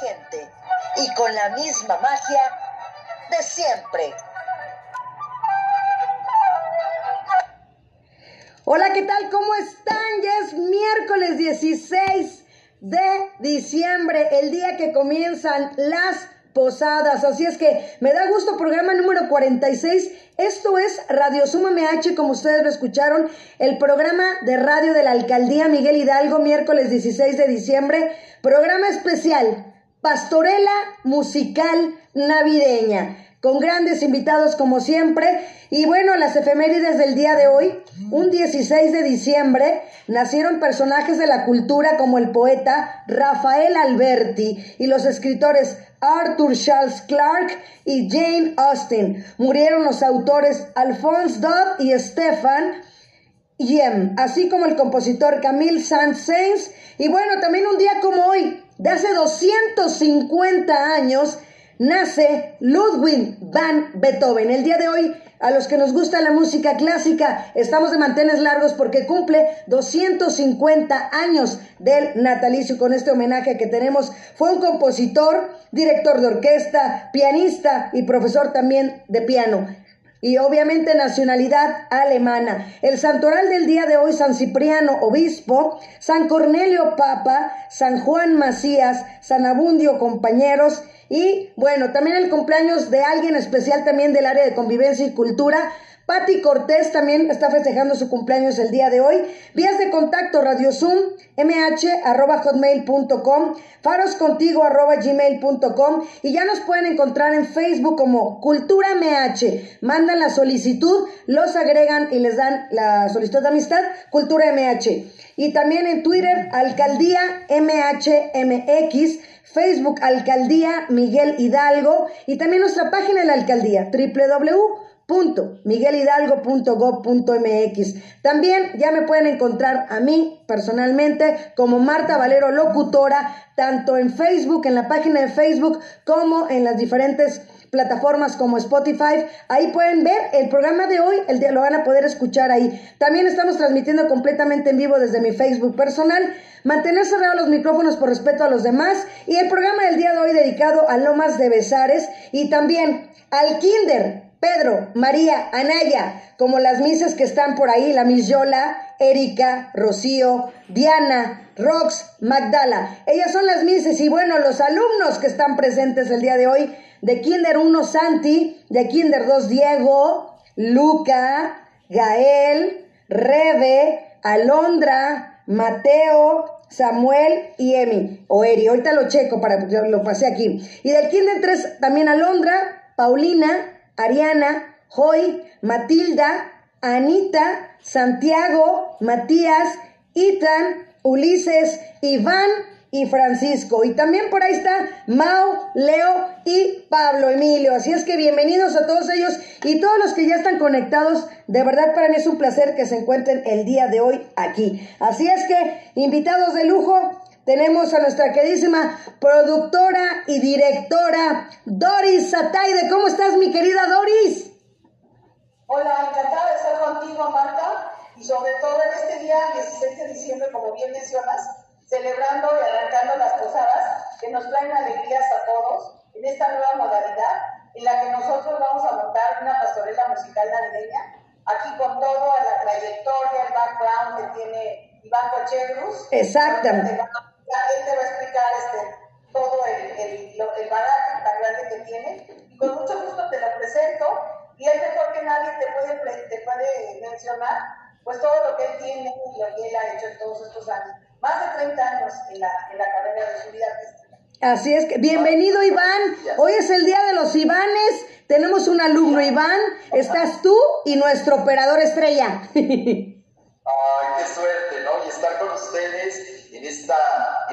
gente y con la misma magia de siempre. Hola, ¿qué tal? ¿Cómo están? Ya es miércoles 16 de diciembre, el día que comienzan las posadas. Así es que me da gusto, programa número 46. Esto es Radio Suma MH, como ustedes lo escucharon, el programa de radio de la Alcaldía Miguel Hidalgo, miércoles 16 de diciembre. Programa especial, Pastorela Musical Navideña con grandes invitados como siempre. Y bueno, las efemérides del día de hoy, un 16 de diciembre, nacieron personajes de la cultura como el poeta Rafael Alberti y los escritores Arthur Charles Clarke y Jane Austen. Murieron los autores Alphonse Dodd y Stefan Yem, así como el compositor Camille Saint-Saëns. Y bueno, también un día como hoy, de hace 250 años, nace Ludwig van Beethoven. El día de hoy, a los que nos gusta la música clásica, estamos de mantenes largos porque cumple 250 años del natalicio con este homenaje que tenemos. Fue un compositor, director de orquesta, pianista y profesor también de piano y obviamente nacionalidad alemana. El santoral del día de hoy, San Cipriano, obispo, San Cornelio, papa, San Juan Macías, San Abundio, compañeros, y bueno, también el cumpleaños de alguien especial también del área de convivencia y cultura, Patti Cortés también está festejando su cumpleaños el día de hoy. Vías de contacto, Radio Zoom, mh, arroba hotmail.com, faroscontigo, arroba gmail.com y ya nos pueden encontrar en Facebook como Cultura MH. Mandan la solicitud, los agregan y les dan la solicitud de amistad, Cultura MH. Y también en Twitter, Alcaldía MHMX, Facebook Alcaldía Miguel Hidalgo y también nuestra página de la alcaldía www miguelhidalgo.gov.mx. También ya me pueden encontrar a mí personalmente como Marta Valero Locutora, tanto en Facebook, en la página de Facebook, como en las diferentes plataformas como Spotify. Ahí pueden ver el programa de hoy, el día lo van a poder escuchar ahí. También estamos transmitiendo completamente en vivo desde mi Facebook personal. Mantener cerrados los micrófonos por respeto a los demás y el programa del día de hoy dedicado a Lomas de Besares y también al Kinder Pedro, María, Anaya, como las mises que están por ahí, la Miss Yola, Erika, Rocío, Diana, Rox, Magdala. Ellas son las mises y bueno, los alumnos que están presentes el día de hoy, de Kinder 1 Santi, de Kinder 2 Diego, Luca, Gael, Rebe, Alondra, Mateo, Samuel y Emi, o Eri, ahorita lo checo para que lo pasé aquí. Y del Kinder 3 también Alondra, Paulina, Ariana, Joy, Matilda, Anita, Santiago, Matías, Itan, Ulises, Iván y Francisco. Y también por ahí está Mau, Leo y Pablo Emilio. Así es que bienvenidos a todos ellos y todos los que ya están conectados. De verdad para mí es un placer que se encuentren el día de hoy aquí. Así es que invitados de lujo, tenemos a nuestra queridísima productora y directora Doris Sataide. ¿Cómo estás, mi querida Doris? Hola, encantada de estar contigo, Marta, y sobre todo en este día 16 de diciembre, como bien mencionas, celebrando y arrancando las posadas que nos traen alegrías a todos en esta nueva modalidad en la que nosotros vamos a montar una pastorela musical navideña, aquí con todo la trayectoria, el background que tiene Iván Cochegrus. Exactamente él te va a explicar este, todo el, el, el bagaje tan grande que tiene. Y con mucho gusto te lo presento. Y es mejor que nadie te puede, te puede mencionar pues todo lo que él tiene y lo que él ha hecho en todos estos años. Más de 30 años en la, en la carrera de su vida artística. Así es que, bienvenido Iván. Hoy es el día de los Ivanes. Tenemos un alumno Iván. Estás tú y nuestro operador estrella. Ay, qué suerte, ¿no? Y estar con ustedes en, esta,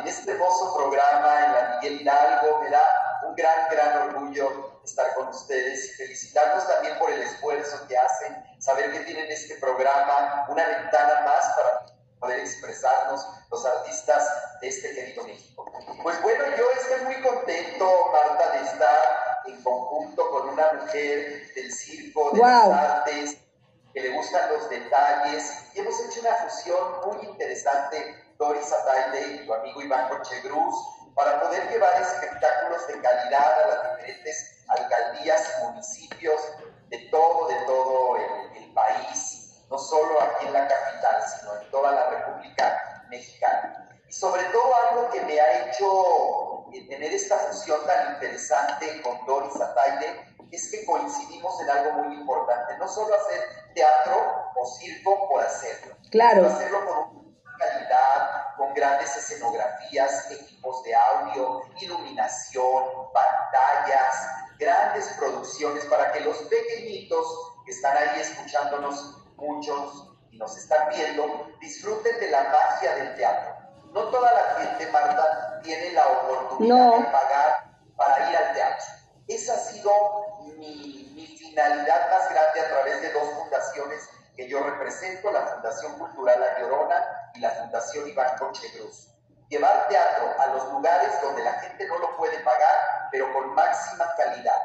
este hermoso programa en la Miguel Hidalgo. Me da un gran, gran orgullo estar con ustedes y felicitarlos también por el esfuerzo que hacen, saber que tienen este programa, una ventana más para poder expresarnos los artistas de este querido México. Pues bueno, yo estoy muy contento, Marta, de estar en conjunto con una mujer del circo, de las artes, que le gustan los detalles, y hemos hecho una fusión muy interesante Doris Ataide y tu amigo Iván Cochegruz para poder llevar espectáculos calidad a las diferentes alcaldías y municipios de todo, de todo el, el país, no solo aquí en la capital, sino en toda la República Mexicana. Y sobre todo algo que me ha hecho tener esta fusión tan interesante con Doris Ataide es que coincidimos en algo muy importante, no solo hacer teatro o circo por hacerlo, claro. sino hacerlo con calidad, con grandes escenografías, equipos de audio, iluminación, pantallas, grandes producciones para que los pequeñitos que están ahí escuchándonos, muchos y nos están viendo, disfruten de la magia del teatro. No toda la gente, Marta, tiene la oportunidad de pagar para ir al teatro. Esa ha sido mi, mi finalidad más grande a través de dos fundaciones que yo represento, la Fundación Cultural La Llorona y la Fundación Iván Coche Cruz. Llevar teatro a los lugares donde la gente no lo puede pagar, pero con máxima calidad.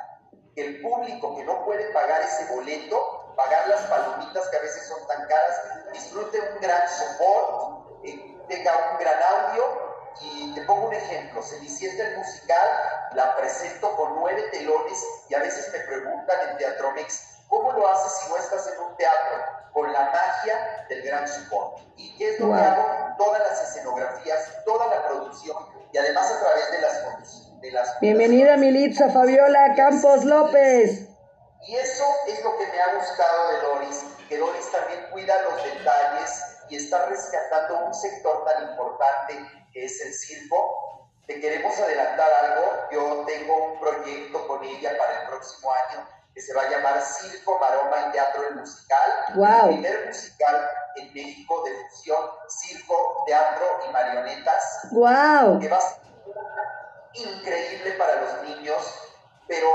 El público que no puede pagar ese boleto, pagar las palomitas que a veces son tan caras, disfrute un gran support, eh, tenga un gran audio. Y te pongo un ejemplo, Cenicienta el musical, la presento con nueve telones y a veces me preguntan en Teatro Mex, ¿cómo lo haces si no estás en un teatro? Con la magia del gran support. ¿Y qué es lo que hago? Todas las escenografías, toda la producción y además a través de las... De las Bienvenida Militza Fabiola Campos López. Y eso es lo que me ha gustado de Doris, que Doris también cuida los detalles y está rescatando un sector tan importante que es el circo. Te queremos adelantar algo. Yo tengo un proyecto con ella para el próximo año que se va a llamar Circo, Maroma y Teatro el Musical. Wow. El primer musical en México de fusión, circo, teatro y marionetas. Wow. Que va a ser increíble para los niños, pero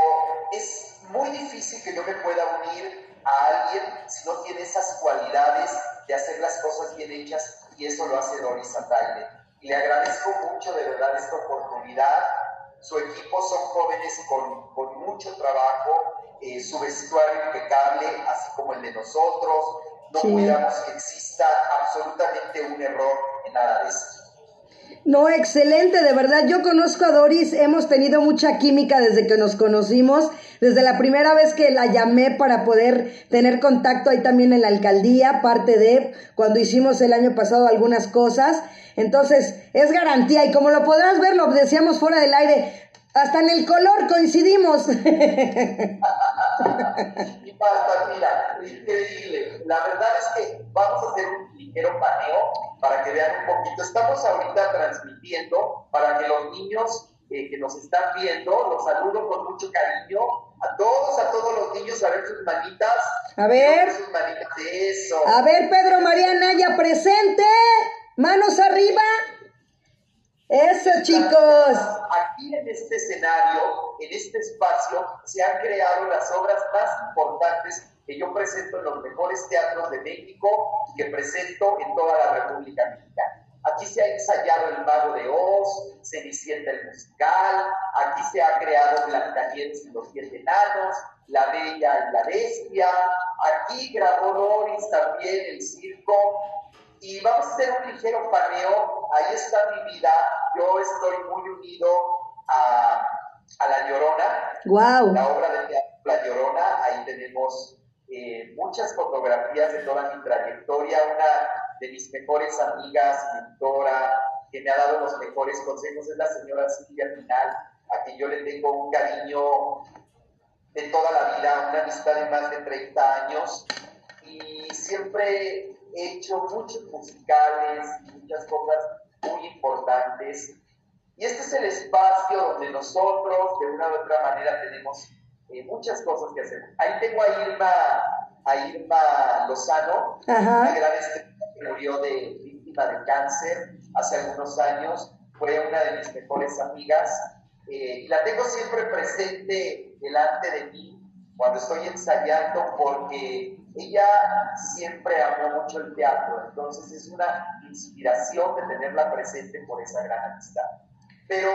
es muy difícil que yo me pueda unir a alguien si no tiene esas cualidades de hacer las cosas bien hechas y eso lo hace Doris Ataide. Y le agradezco mucho de verdad esta oportunidad. Su equipo son jóvenes con, con mucho trabajo, eh, su vestuario impecable, así como el de nosotros. No sí. cuidamos que exista absolutamente un error en nada de esto. No, excelente, de verdad. Yo conozco a Doris, hemos tenido mucha química desde que nos conocimos, desde la primera vez que la llamé para poder tener contacto ahí también en la alcaldía, parte de cuando hicimos el año pasado algunas cosas. Entonces, es garantía y como lo podrás ver, lo decíamos fuera del aire, hasta en el color coincidimos. mira, increíble. La verdad es que vamos a hacer un ligero paneo para que vean un poquito. Estamos ahorita transmitiendo para que los niños eh, que nos están viendo, los saludo con mucho cariño. A todos, a todos los niños, a ver sus manitas. A ver. Sus manitas, eso. A ver, Pedro María Naya, presente. Manos arriba. Eso, chicos. Aquí en este escenario, en este espacio, se han creado las obras más importantes que yo presento en los mejores teatros de México y que presento en toda la República Mexicana. Aquí se ha ensayado El Mago de Oz, Cenicienta el Musical, aquí se ha creado Blancanieves y los Siete Enanos, La Bella y la Bestia, aquí grabó Doris también el circo, y vamos a hacer un ligero paneo, ahí está mi vida, yo estoy muy unido a, a La Llorona, wow. la obra de teatro La Llorona, ahí tenemos eh, muchas fotografías de toda mi trayectoria, una de mis mejores amigas, mentora, que me ha dado los mejores consejos, es la señora Silvia Final, a quien yo le tengo un cariño de toda la vida, una amistad de más de 30 años, y siempre he hecho muchos musicales, muchas cosas muy importantes. Y este es el espacio donde nosotros, de una u otra manera, tenemos eh, muchas cosas que hacer. Ahí tengo a Irma, a Irma Lozano, Ajá. una gran estrella que murió de víctima de cáncer hace algunos años. Fue una de mis mejores amigas. Eh, y la tengo siempre presente delante de mí cuando estoy ensayando porque ella siempre amó mucho el teatro, entonces es una inspiración de tenerla presente por esa gran amistad. Pero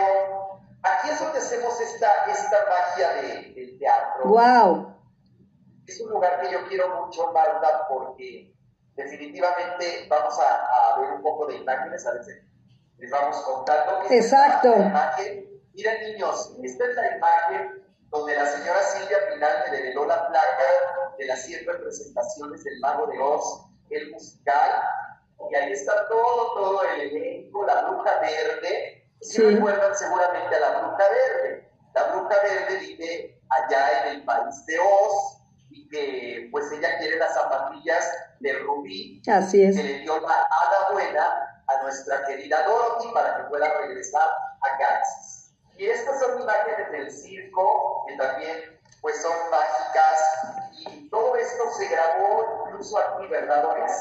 aquí es donde hacemos esta, esta magia de, del teatro. ¡Wow! Es un lugar que yo quiero mucho, Marta, porque definitivamente vamos a, a ver un poco de imágenes, a veces les vamos contando. Exacto. Imagen. Miren niños, esta es la imagen donde la señora Silvia Pinal me develó la placa de las 100 representaciones del Mago de Oz, el musical, y ahí está todo, todo el elenco, la bruja verde, si recuerdan seguramente a la bruja verde. La bruja verde vive allá en el país de Oz, y que pues ella quiere las zapatillas de Rubí, Así es. que le dio la hada buena a nuestra querida Dorothy para que pueda regresar a Kansas. Y estas son imágenes del circo, que también pues son mágicas, y todo esto se grabó incluso aquí, ¿verdad, Doris?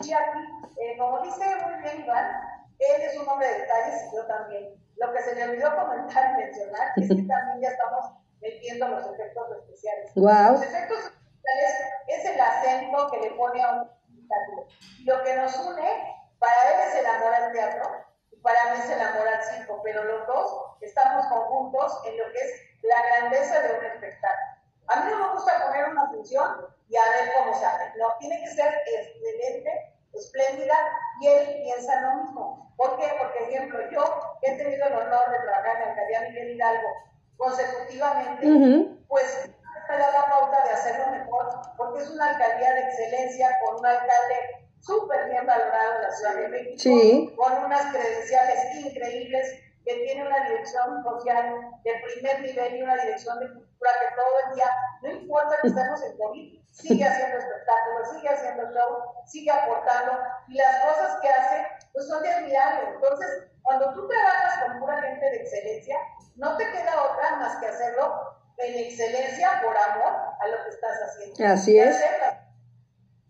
Sí, aquí, eh, como dice muy bien Iván, él es un hombre de detalles y yo también. Lo que se me olvidó comentar y mencionar es que también ya estamos metiendo los efectos especiales. Wow. Los efectos especiales es el acento que le pone a un espectáculo. Lo que nos une, para él es el amor al teatro y para mí es el amor al circo, pero los dos estamos conjuntos en lo que es la grandeza de un espectáculo. A mí no me gusta poner una función y a ver cómo sale. No, tiene que ser excelente, espléndida, y él piensa lo mismo. ¿Por qué? Porque, ejemplo, yo he tenido el honor de trabajar en la alcaldía Miguel Hidalgo consecutivamente, pues me da la pauta de hacerlo mejor, porque es una alcaldía de excelencia con un alcalde súper bien valorado en la Ciudad de México, con unas credenciales increíbles, que tiene una dirección social de primer nivel y una dirección de cultura que todo el día, no importa que estemos en COVID, sigue haciendo espectáculos, sigue haciendo show, sigue aportando, y las cosas que hace, pues son de admirable. Entonces, cuando tú trabajas con pura gente de excelencia, no te queda otra más que hacerlo en excelencia por amor a lo que estás haciendo. Así es.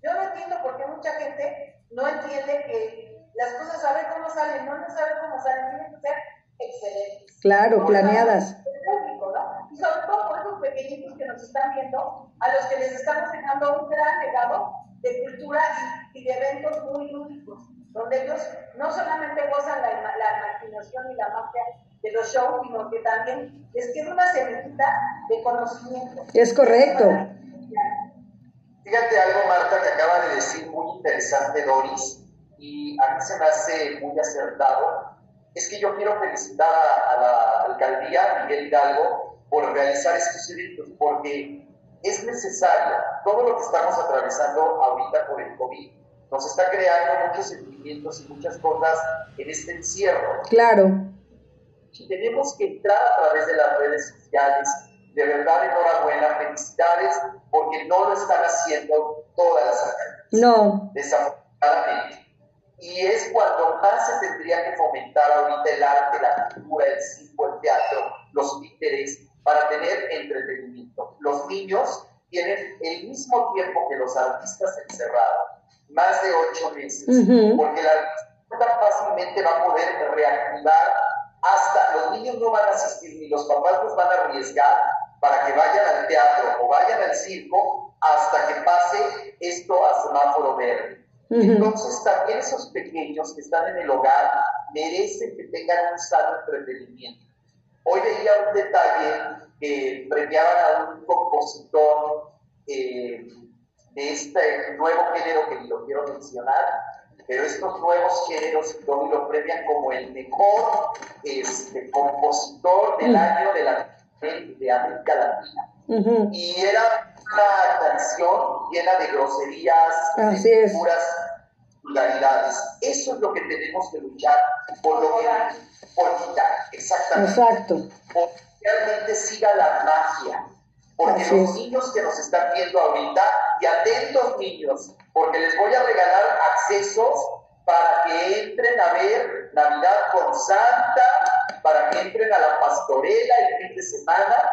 Yo no entiendo por qué mucha gente no entiende que las cosas saben cómo salen, no, no saben cómo salen, tienen que ser excelentes. Claro, planeadas. ¿no? Y sobre todo por esos pequeñitos que nos están viendo, a los que les estamos dejando un gran legado de cultura y, y de eventos muy únicos, donde ellos no solamente gozan la, la imaginación y la magia de los shows, sino que también les queda una semillita de conocimiento. Es correcto. Fíjate algo, Marta, que acaba de decir muy interesante Doris, y a mí se me hace muy acertado. Es que yo quiero felicitar a, la alcaldía Miguel Hidalgo por realizar estos eventos, porque es necesario. Todo lo que estamos atravesando ahorita por el COVID nos está creando muchos sentimientos y muchas cosas en este encierro. Claro. Y tenemos que entrar a través de las redes sociales. De verdad, enhorabuena, felicidades, porque no lo están haciendo todas las alcaldías. No. Desafortunadamente. Y es cuando más se tendría que fomentar ahorita el arte, la cultura, el circo, el teatro, los títeres, para tener entretenimiento. Los niños tienen el mismo tiempo que los artistas encerrados, más de ocho meses, porque la artista fácilmente va a poder reactivar hasta los niños no van a asistir ni los papás los van a arriesgar para que vayan al teatro o vayan al circo hasta que pase esto a semáforo verde. Entonces también esos pequeños que están en el hogar merecen que tengan un sano entretenimiento. Hoy veía un detalle que premiaban a un compositor eh, de este nuevo género que lo quiero mencionar, pero estos nuevos géneros lo premian como el mejor este, compositor del año de, la, de América Latina. Y era una canción llena de groserías, Así de puras vulgaridades. Eso es lo que tenemos que luchar por lo que por quitar, exactamente. Exacto. Por que realmente siga la magia. Porque Así los es. niños que nos están viendo ahorita, y atentos niños, porque les voy a regalar accesos para que entren a ver Navidad con Santa, para que entren a la pastorela el fin de semana.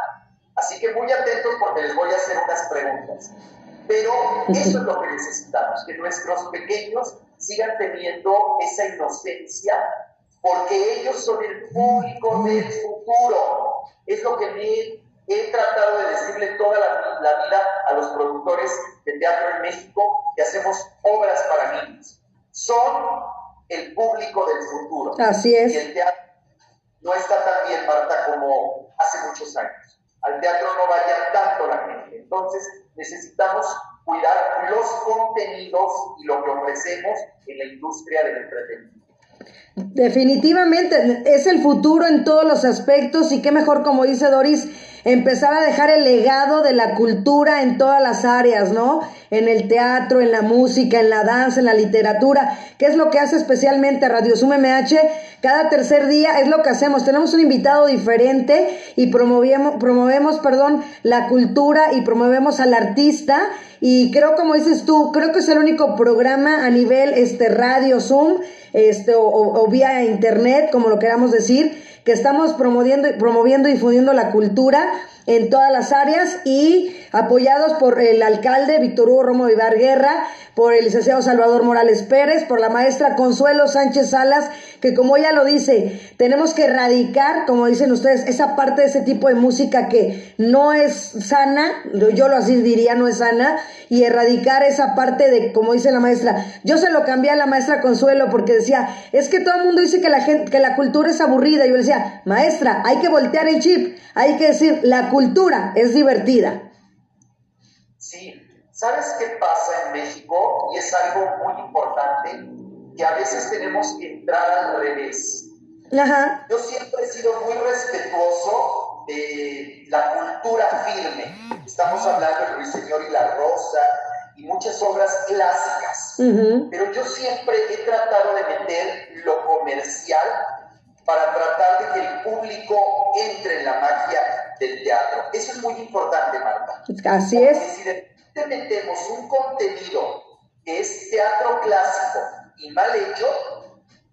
Así que muy atentos porque les voy a hacer unas preguntas. Pero eso es lo que necesitamos, que nuestros pequeños sigan teniendo esa inocencia, porque ellos son el público del futuro. Es lo que me he tratado de decirle toda la, la vida a los productores de teatro en México que hacemos obras para niños. Son el público del futuro. Así Y es. el teatro no está tan bien, Marta, como hace muchos años. Al teatro no vaya tanto la gente. Entonces necesitamos cuidar los contenidos y lo que ofrecemos en la industria del entretenimiento. Definitivamente, es el futuro en todos los aspectos y qué mejor, como dice Doris, empezar a dejar el legado de la cultura en todas las áreas, ¿no? En el teatro, en la música, en la danza, en la literatura, que es lo que hace especialmente Radio Sum MH. Cada tercer día es lo que hacemos. Tenemos un invitado diferente y promovemos, promovemos, perdón, la cultura y promovemos al artista. Y creo, como dices tú, creo que es el único programa a nivel este Radio Zoom, este, o, o vía internet, como lo queramos decir, que estamos promoviendo, promoviendo y difundiendo la cultura en todas las áreas y apoyados por el alcalde Víctor Hugo Romo Vivar Guerra, por el licenciado Salvador Morales Pérez, por la maestra Consuelo Sánchez Salas, que como ella lo dice, tenemos que erradicar, como dicen ustedes, esa parte de ese tipo de música que no es sana, yo lo así diría, no es sana, y erradicar esa parte de, como dice la maestra, yo se lo cambié a la maestra Consuelo porque decía, es que todo el mundo dice que la gente, que la cultura es aburrida, yo le decía, maestra, hay que voltear el chip, hay que decir, la cultura es divertida. Sí, ¿sabes qué pasa en México? Y es algo muy importante, que a veces tenemos que entrar al revés. Ajá. Yo siempre he sido muy respetuoso de la cultura firme. Estamos hablando de Ruiseñor y la Rosa y muchas obras clásicas. Pero yo siempre he tratado de meter lo comercial para tratar de que el público entre en la magia del teatro. Eso es muy importante, Marta. Así Porque es. Si de metemos un contenido que es teatro clásico y mal hecho,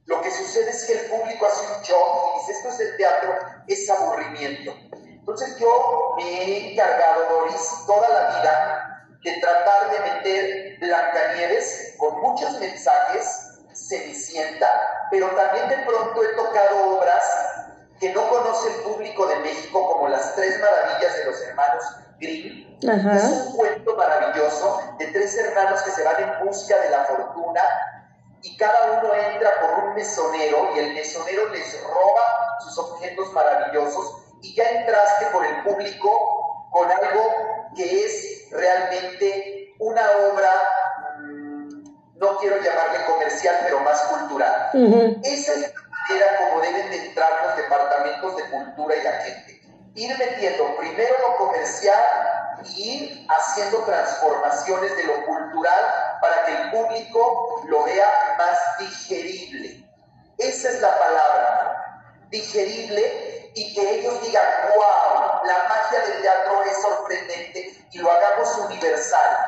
lo que sucede es que el público hace un shock y dice, esto es el teatro, es aburrimiento. Entonces yo me he encargado, Doris, toda la vida de tratar de meter Blancanieves con muchos mensajes, Cenicienta, pero también de pronto he tocado obras que no conoce el público de México, como las tres maravillas de los hermanos Grimm. Ajá. Es un cuento maravilloso de tres hermanos que se van en busca de la fortuna y cada uno entra por un mesonero y el mesonero les roba sus objetos maravillosos y ya entraste por el público con algo que es realmente una obra, mm, no quiero llamarle comercial, pero más cultural. Ujú. Esa es la manera como deben de entrar los departamentos de cultura y la gente. Ir metiendo primero lo comercial ir haciendo transformaciones de lo cultural para que el público lo vea más digerible. Esa es la palabra, digerible y que ellos digan, wow, la magia del teatro es sorprendente y lo hagamos universal,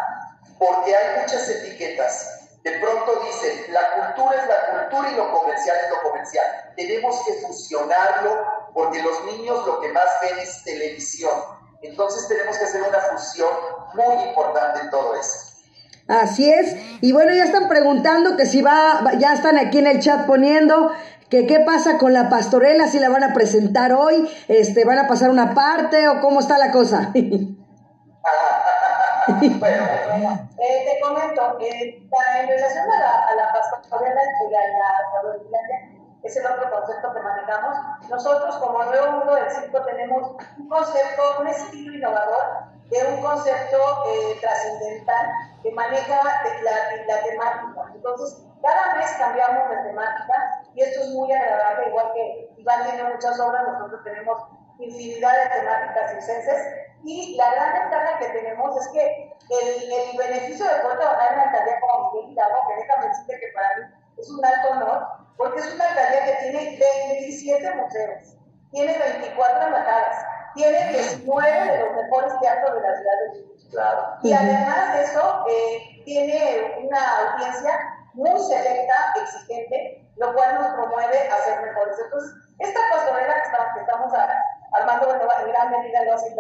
porque hay muchas etiquetas. De pronto dicen, la cultura es la cultura y lo comercial es lo comercial. Tenemos que fusionarlo porque los niños lo que más ven es televisión. Entonces tenemos que hacer una fusión muy importante en todo eso. Así es. Y bueno, ya están preguntando que si va, ya están aquí en el chat poniendo que qué pasa con la pastorela, si la van a presentar hoy, este, van a pasar una parte o cómo está la cosa. Bueno, Eh, te comento, eh, ta- en relación a la, a la pastorela y a la es el otro concepto que manejamos. Nosotros, como nuevo mundo del circo, tenemos un concepto, un estilo innovador de un concepto eh, trascendental que maneja la, la temática. Entonces, cada mes cambiamos de temática y esto es muy agradable, igual que Iván tiene muchas obras, nosotros tenemos infinidad de temáticas circenses y la gran ventaja que tenemos es que el, el beneficio de poder trabajar en una alcaldía como Miguel Hidalgo, que déjame decirte que para mí es un alto honor, porque es una alcaldía que tiene 27 museos, tiene 24 embajadas, tiene 19 de los mejores teatros de la ciudad de México. claro. Y además de eso, eh, tiene una audiencia muy selecta, exigente, lo cual nos promueve a ser mejores. Entonces, esta pastorela que, estamos armando, en gran medida lo hace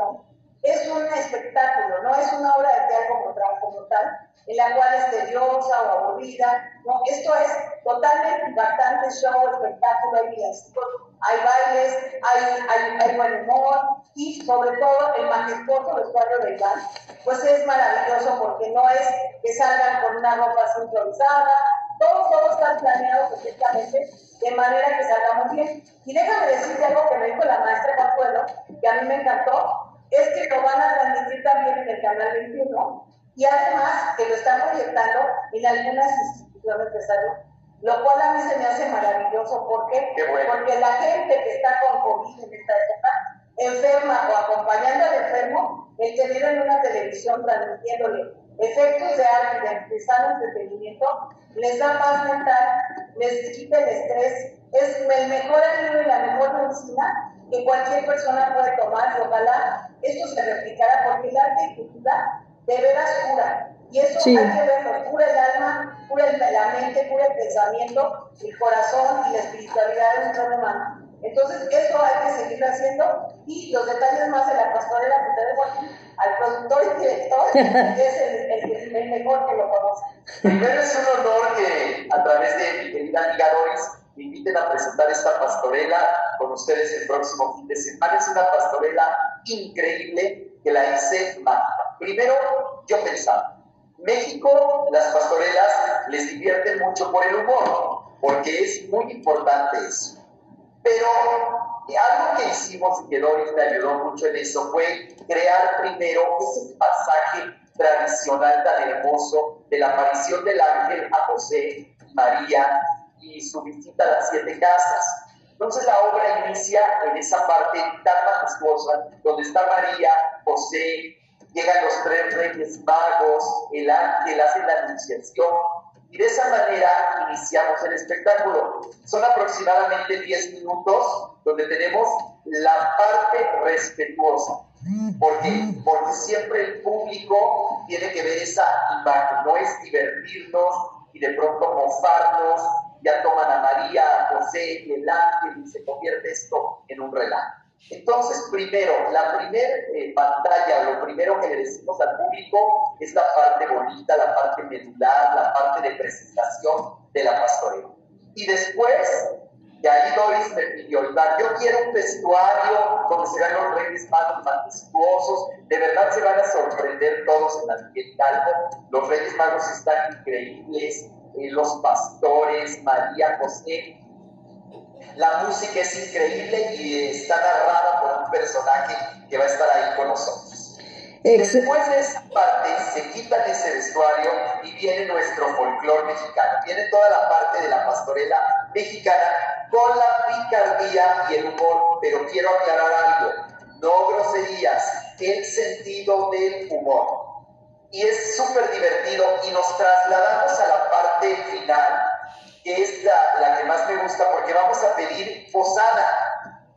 es un espectáculo, no es una obra de teatro como, como tal, en la cual es tediosa o aburrida, no, esto es totalmente impactante, show, espectáculo, hay villancicos, hay bailes, hay, hay, hay buen humor y sobre todo el majestuoso vestuario de Iván, pues es maravilloso porque no es que salgan con una ropa así improvisada, todo, todo está planeado perfectamente de manera que salga muy bien. Y déjame decirte algo que me dijo la maestra Consuelo, que a mí me encantó, es que lo van a transmitir también en el canal 21 y además que lo están proyectando en algunas instituciones de salud. lo cual a mí se me hace maravilloso. ¿Por qué? Porque la gente que está con COVID en esta época, enferma o acompañando al enfermo, el tener en una televisión transmitiéndole efectos de arte, de sano entretenimiento, les da paz mental, les quita el estrés, es el mejor alivio y la mejor medicina que cualquier persona puede tomar y ojalá esto se replicara porque el arte y cultura de veras cura. Y eso hay que verlo, cura el alma, cura la mente, cura el pensamiento, el corazón y la espiritualidad de un ser humano. Entonces, eso hay que seguir haciendo y los detalles más de la pastorela que te dejo aquí al productor y director, que es el, el, mejor que lo conoce. Primero es un honor que a través de mi querida amiga Doris me inviten a presentar esta pastorela con ustedes el próximo fin de semana. Es una pastorela increíble que la hice mágica. Primero, yo pensaba, México, las pastorelas les divierten mucho por el humor, porque es muy importante eso. Pero algo que hicimos y que Doris me ayudó mucho en eso fue crear primero ese pasaje tradicional tan hermoso de la aparición del ángel a José, María y su visita a las siete casas. Entonces la obra inicia en esa parte tan majestuosa, donde está María, José, llegan los tres reyes magos, el ángel hace la anunciación, y de esa manera iniciamos el espectáculo. Son aproximadamente 10 minutos donde tenemos la parte respetuosa. Porque, porque siempre el público tiene que ver esa imagen, no es divertirnos y de pronto mofarnos, ya toman a María, a José y el ángel y se convierte esto en un relato. Entonces, primero, la primera eh, pantalla, lo primero que le decimos al público es la parte bonita, la parte medular, la parte de presentación de la pastorela. Y después, de ahí Doris me pidió, yo quiero un vestuario donde se vean los reyes magos majestuosos, de verdad se van a sorprender todos en la Hidalgo, los reyes magos están increíbles, eh, los pastores, María, José, la música es increíble y está narrada por un personaje que va a estar ahí con nosotros. Después de esa parte se quitan ese vestuario y viene nuestro folclore mexicano. Viene toda la parte de la pastorela mexicana con la picardía y el humor, pero quiero aclarar algo, no groserías, el sentido del humor. Y es súper divertido y nos trasladamos a la parte final que es la, que más me gusta porque vamos a pedir posada.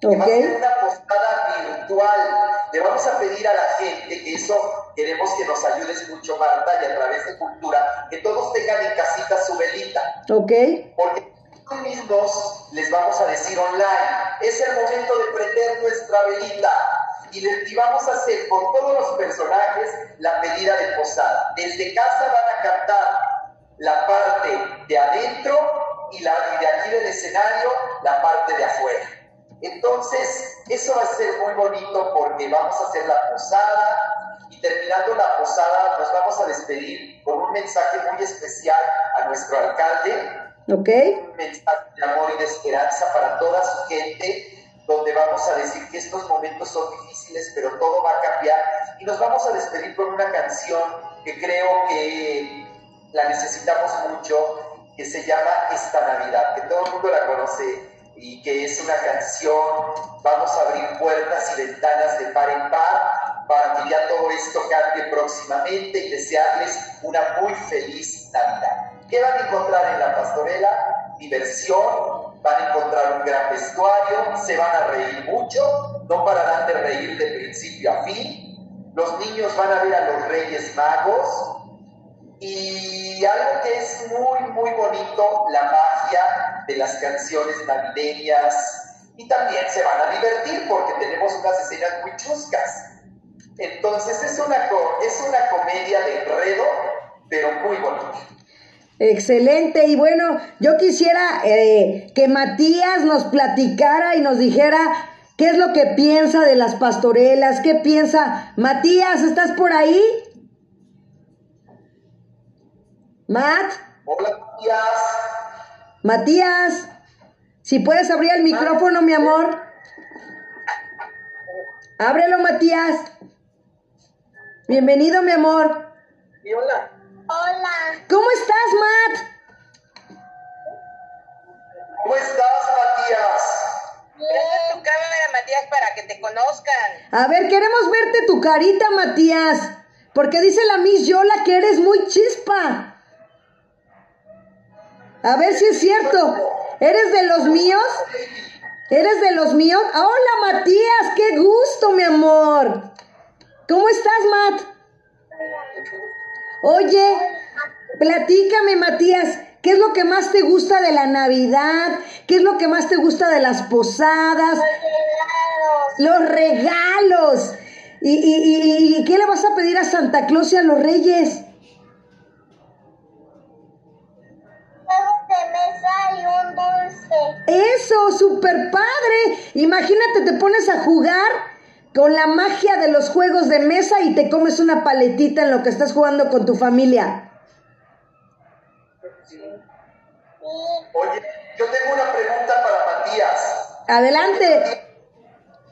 Okay. Va a ser una posada virtual. Le vamos a pedir a la gente que eso queremos que nos ayudes mucho, Marta, y a través de cultura, que todos tengan en casita su velita. Ok. Porque nosotros mismos les vamos a decir online, es el momento de prender nuestra velita. Y, les, y vamos a hacer con todos los personajes la pedida de posada. Desde casa van a cantar la parte de adentro y, la, de aquí del escenario la parte de afuera. Entonces, eso va a ser muy bonito porque vamos a hacer la posada y terminando la posada nos vamos a despedir con un mensaje muy especial a nuestro alcalde. Un mensaje de amor y de esperanza para toda su gente, donde vamos a decir que estos momentos son difíciles, pero todo va a cambiar. Y nos vamos a despedir con una canción que creo que la necesitamos mucho, que se llama Esta Navidad, que todo el mundo la conoce y que es una canción, vamos a abrir puertas y ventanas de par en par para que ya todo esto cambie próximamente y desearles una muy feliz Navidad. ¿Qué van a encontrar en la pastorela? Diversión, van a encontrar un gran vestuario, se van a reír mucho, no pararán de reír de principio a fin. Los niños van a ver a los Reyes Magos, y algo que es muy, muy bonito, la magia de las canciones navideñas. Y también se van a divertir porque tenemos unas escenas muy chuscas. Entonces es una, es una comedia de enredo, pero muy bonita. Excelente, y bueno, yo quisiera eh, que Matías nos platicara y nos dijera qué es lo que piensa de las pastorelas, qué piensa. Matías, ¿estás por ahí? Matt. Hola, Matías. Matías, si puedes abrir el micrófono, mi amor. Ábrelo, Matías. Bienvenido, mi amor. Y hola. Hola. ¿Cómo estás, Matt? ¿Cómo estás, Matías? Prende tu cámara, Matías, para que te conozcan. A ver, queremos verte tu carita, Matías. Porque dice la Miss Yola que eres muy chispa. A ver si es cierto. ¿Eres de los míos? ¿Eres de los míos? Hola, Matías, qué gusto, mi amor. ¿Cómo estás, Matt? Oye, platícame, Matías, ¿qué es lo que más te gusta de la Navidad? ¿Qué es lo que más te gusta de las posadas? Los regalos. ¿Y, y, y, y qué le vas a pedir a Santa Claus y a los Reyes? Juegos de mesa y un dulce. Eso, super padre. Imagínate, te pones a jugar con la magia de los juegos de mesa y te comes una paletita en lo que estás jugando con tu familia. Sí. Oye, yo tengo una pregunta para Matías. Adelante.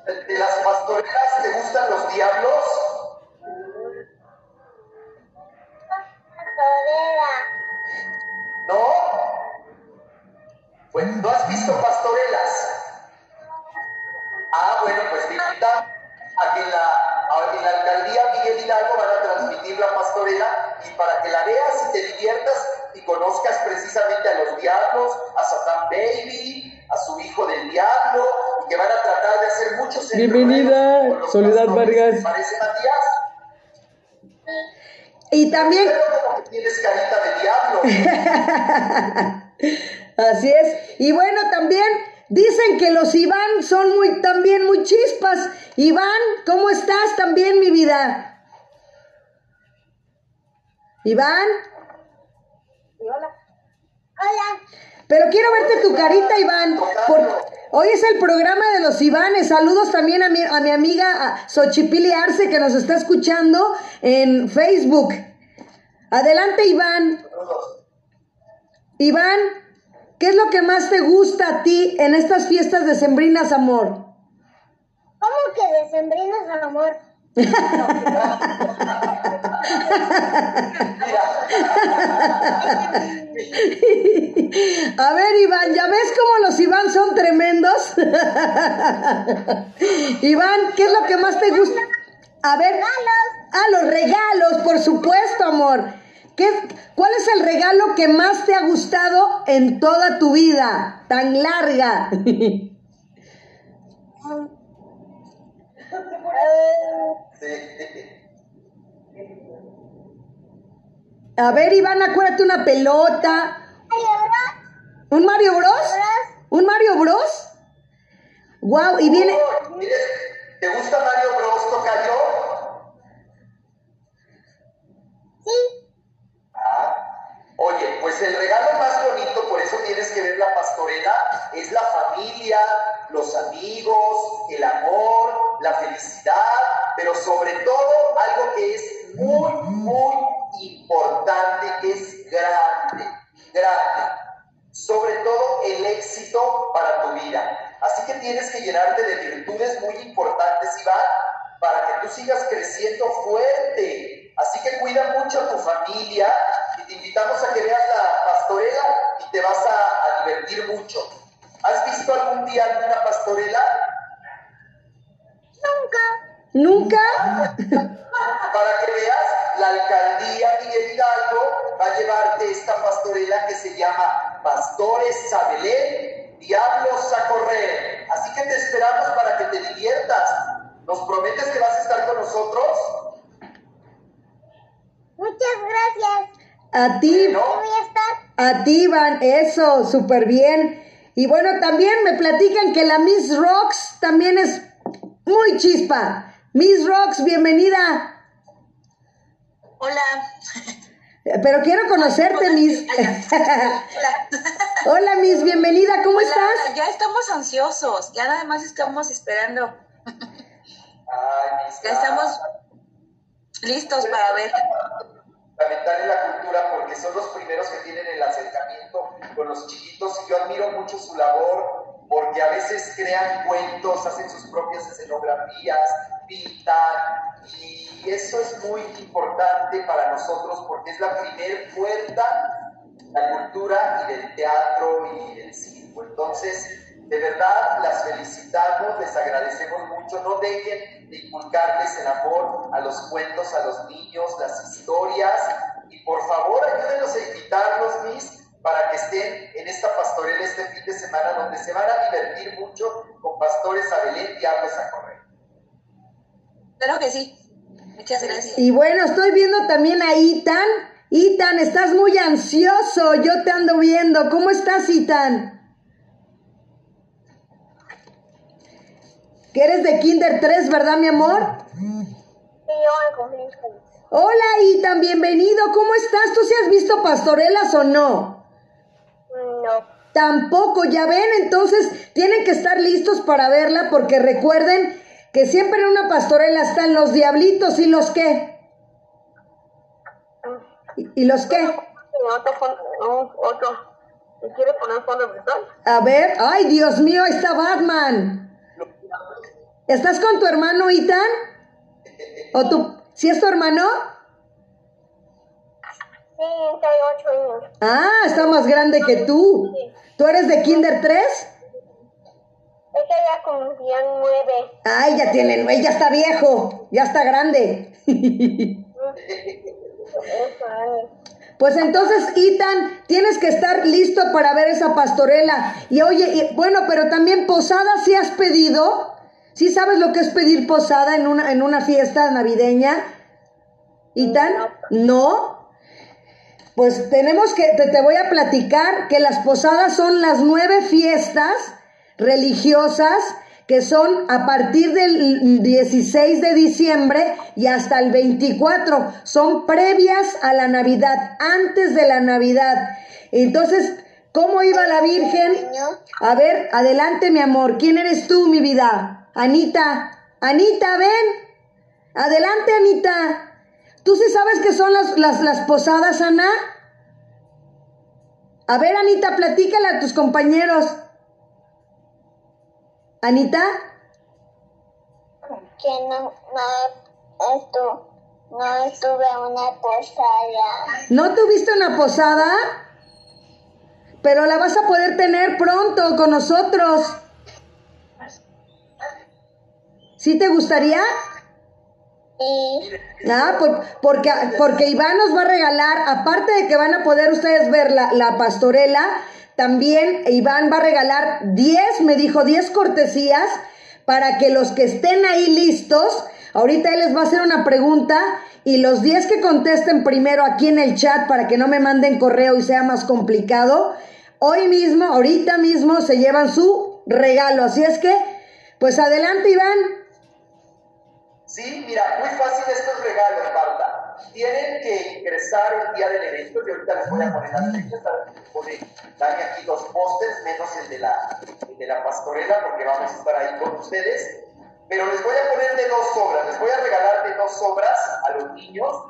¿De las pastorelas te gustan los diablos? Pastorela. ¿No? Pues no has visto pastorelas. Ah, bueno, pues invitamos a que la, a- en la alcaldía Miguel Hidalgo van a transmitir la pastorela y para que la veas y te diviertas y conozcas precisamente a los diablos, a Satan Baby, a su hijo del diablo y que van a tratar de hacer muchos Bienvenida, enredos con los Soledad. Vargas. ¿Te parece, Matías? Y también, Pero tienes carita de diablo. así es. Y bueno, también dicen que los Iván son muy, también muy chispas. Iván, ¿cómo estás también, mi vida? Iván. Hola. Pero quiero verte tu carita, Iván. por- hoy es el programa de los Ivanes. Saludos también a mi, a mi amiga Xochipili Arce que nos está escuchando en Facebook. Adelante, Iván. Iván, ¿qué es lo que más te gusta a ti en estas fiestas decembrinas, amor? ¿Cómo que decembrinos al amor? A ver, Iván, ¿ya ves cómo los Iván son tremendos? Iván, ¿qué es lo que más te gusta? A ver, ah, los regalos, por supuesto, amor. ¿Qué, ¿Cuál es el regalo que más te ha gustado en toda tu vida? Tan larga. Sí. A ver, Iván, acuérdate una pelota. ¿Un Mario Bros? ¿Un Mario Bros? Wow, y viene. ¿Te gusta Mario Bros, Tocayo? sí. Oye, pues el regalo más bonito, por eso tienes que ver la pastorela, es la familia, los amigos, el amor, la felicidad, pero sobre todo algo que es muy, muy importante, que es grande, grande. Sobre todo el éxito para tu vida. Así que tienes que llenarte de virtudes muy importantes, Iván, para que tú sigas creciendo fuerte. Así que cuida mucho a tu familia y te invitamos a que veas la pastorela y te vas a, a divertir mucho. ¿Has visto algún día alguna pastorela? Nunca. ¿Nunca? Para que veas, la alcaldía Miguel Hidalgo va a llevarte esta pastorela que se llama Pastores a Belén, Diablos a correr. Así que te esperamos para que te diviertas. ¿Nos prometes que vas a estar con nosotros? Muchas gracias. A ti, ¿No? Aquí voy a estar. a ti, Iván, eso, súper bien. Y bueno, también me platican que la Miss Rocks también es muy chispa. Miss Rocks, bienvenida. Hola. Pero quiero conocerte, Miss. Hola. Hola, Miss, bienvenida, ¿cómo Hola, estás? Ya estamos ansiosos. Ya nada más estamos esperando. Ya estamos listos para ver. Fundamental en la cultura porque son los primeros que tienen el acercamiento con los chiquitos y yo admiro mucho su labor porque a veces crean cuentos, hacen sus propias escenografías, pintan y eso es muy importante para nosotros porque es la primer puerta de la cultura y del teatro y del. 25. Entonces, de verdad, las felicitamos, les agradecemos mucho. No dejen de inculcarles el amor a los cuentos, a los niños, las historias. Y por favor, ayúdenos a invitarlos, mis, para que estén en esta pastorela este fin de semana, donde se van a divertir mucho con pastores a Belén y a correr. Claro que sí. Muchas gracias. Y bueno, estoy viendo también a Itan. Itan, estás muy ansioso. Yo te ando viendo. ¿Cómo estás, Itan? Que eres de Kinder 3, ¿verdad, mi amor? Sí, yo Hola, Itan, bienvenido. ¿Cómo estás? ¿Tú sí has visto pastorelas o no? No. Tampoco, ya ven, entonces tienen que estar listos para verla porque recuerden que siempre en una pastorela están los diablitos y los qué. ¿Y, los qué? Otro, ¿Quiere poner fondo? A ver, ay Dios mío, ahí está Batman. ¿Estás con tu hermano Itan? ¿O tú? ¿Sí es tu hermano? Sí, ocho años. Ah, está más grande que tú. ¿Tú eres de Kinder 3? Ella ya cumplía nueve. Ay, ya tiene nueve, ya está viejo, ya está grande. Pues entonces, Itan, tienes que estar listo para ver esa pastorela. Y oye, bueno, pero también posada si has pedido. ¿Sí sabes lo que es pedir posada en una, en una fiesta navideña? ¿Itan? ¿No? Pues tenemos que, te, te voy a platicar que las posadas son las nueve fiestas religiosas que son a partir del 16 de diciembre y hasta el 24. Son previas a la Navidad, antes de la Navidad. Entonces, ¿cómo iba la Virgen? A ver, adelante mi amor. ¿Quién eres tú, mi vida? Anita. Anita, ven. Adelante, Anita. ¿Tú sí sabes qué son las, las, las posadas, Ana? A ver, Anita, platícale a tus compañeros. Anita. Que no, no, esto, no estuve en una posada. ¿No tuviste una posada? Pero la vas a poder tener pronto con nosotros. ¿Sí te gustaría? Sí. Ah, porque, porque Iván nos va a regalar, aparte de que van a poder ustedes ver la, la pastorela, también Iván va a regalar 10, me dijo 10 cortesías para que los que estén ahí listos, ahorita él les va a hacer una pregunta y los 10 que contesten primero aquí en el chat para que no me manden correo y sea más complicado, hoy mismo, ahorita mismo se llevan su regalo. Así es que, pues adelante Iván. Sí, mira, muy fácil estos regalos, Marta tienen que ingresar el día del evento, y ahorita les voy a poner las fechas, pone Dani aquí dos pósters, menos el de, la, de la pastorela, porque vamos a estar ahí con ustedes. Pero les voy a poner de dos obras, les voy a regalar de dos obras a los niños.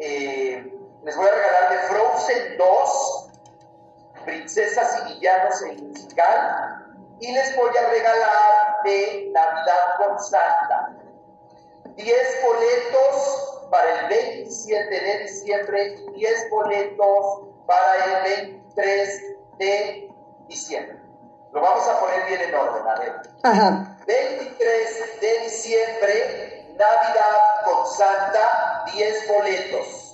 Eh, les voy a regalar de Frozen 2, Princesas y Villanos en musical. Y les voy a regalar de Navidad con Santa. 10 boletos para el 27 de diciembre y 10 boletos para el 23 de diciembre. Lo vamos a poner bien en orden, a ver. Ajá. 23 de diciembre, Navidad con Santa, 10 boletos.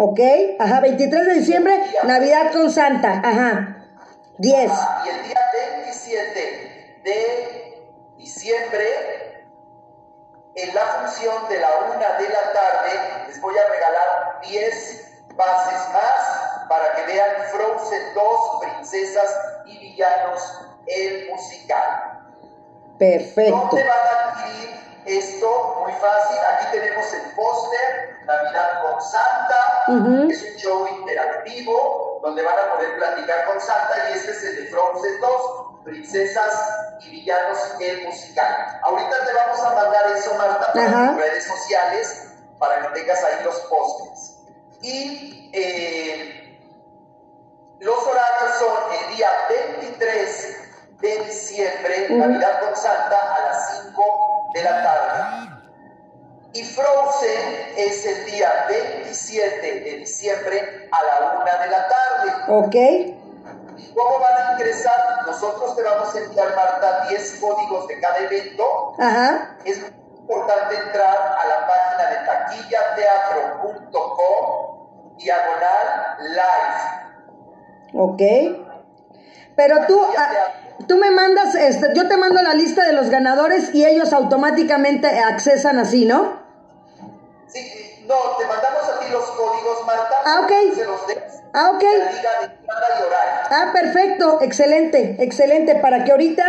Ok, ajá, 23 de diciembre, Navidad con Santa, ajá, 10. y el día 27 de diciembre, en la función de la una de la tarde les voy a regalar 10 bases más para que vean Frozen 2, Princesas y Villanos, el musical. Perfecto. ¿Dónde van a adquirir esto? Muy fácil. Aquí tenemos el póster, Navidad con Santa. Es un show interactivo donde van a poder platicar con Santa y este es el de Frozen 2 princesas y villanos el musical. Ahorita te vamos a mandar eso, Marta, tus redes sociales para que tengas ahí los pósters. Y eh, los horarios son el día 23 de diciembre, Navidad con Santa, a las 5 de la tarde. Y Frozen es el día 27 de diciembre a la 1 de la tarde. Ok. ¿Cómo van a ingresar? Nosotros te vamos a enviar, Marta, 10 códigos de cada evento. Ajá. Es importante entrar a la página de taquillateatro.com diagonal live. Ok. Pero tú, ah, tú me mandas, este, yo te mando la lista de los ganadores y ellos automáticamente accesan así, ¿no? Sí, no, te mandamos a ti los códigos, Marta. Ah, ok. Se los des. Ah, ok. Ah, perfecto, excelente, excelente. Para que ahorita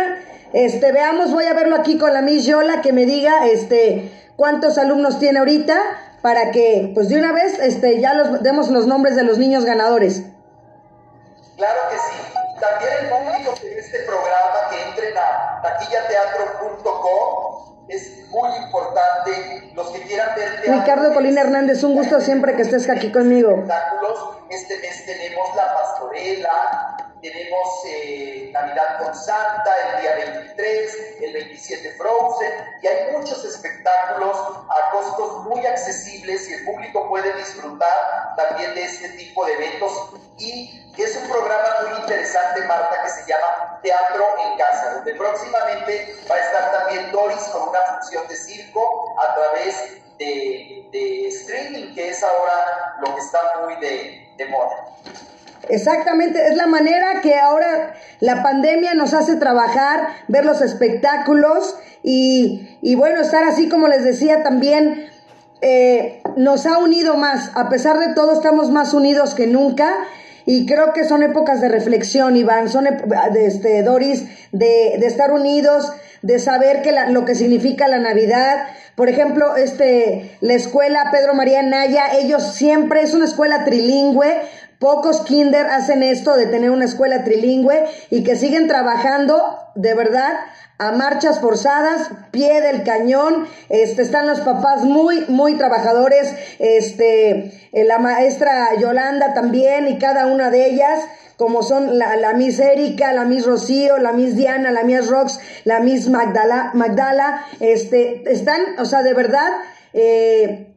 este, veamos, voy a verlo aquí con la Miss Yola, que me diga este, cuántos alumnos tiene ahorita, para que, pues de una vez, este, ya los, demos los nombres de los niños ganadores. Claro que sí. También el público que este programa, que entren a taquillateatro.com, es muy importante. Los que quieran ver Ricardo Colina Hernández, un gusto siempre que estés aquí conmigo. espectáculos. Este mes tenemos La Pastorela, tenemos eh, Navidad con Santa, el día 23, el 27 Frozen, y hay muchos espectáculos a costos muy accesibles y el público puede disfrutar también de este tipo de eventos. Y es un programa muy interesante, Marta, que se llama Teatro en Casa, donde próximamente va a estar también Doris con una función de circo a través de, streaming, que es ahora lo que está muy de moda. Exactamente, es la manera que ahora la pandemia nos hace trabajar, ver los espectáculos y, y bueno, estar así como les decía también, eh, nos ha unido más, a pesar de todo estamos más unidos que nunca y creo que son épocas de reflexión, Iván, son este, Doris, de, de estar unidos, de saber que la- lo que significa la Navidad. Por ejemplo, este, la escuela Pedro María Naya, ellos siempre es una escuela trilingüe. Pocos kinder hacen esto de tener una escuela trilingüe y que siguen trabajando de verdad a marchas forzadas, pie del cañón, este, están los papás muy, muy trabajadores, este, eh, la maestra Yolanda también y cada una de ellas, como son la, la Miss Erika, la Miss Rocío, la Miss Diana, la Miss Rox, la Miss Magdala, Magdala, este, están, o sea, de verdad, eh,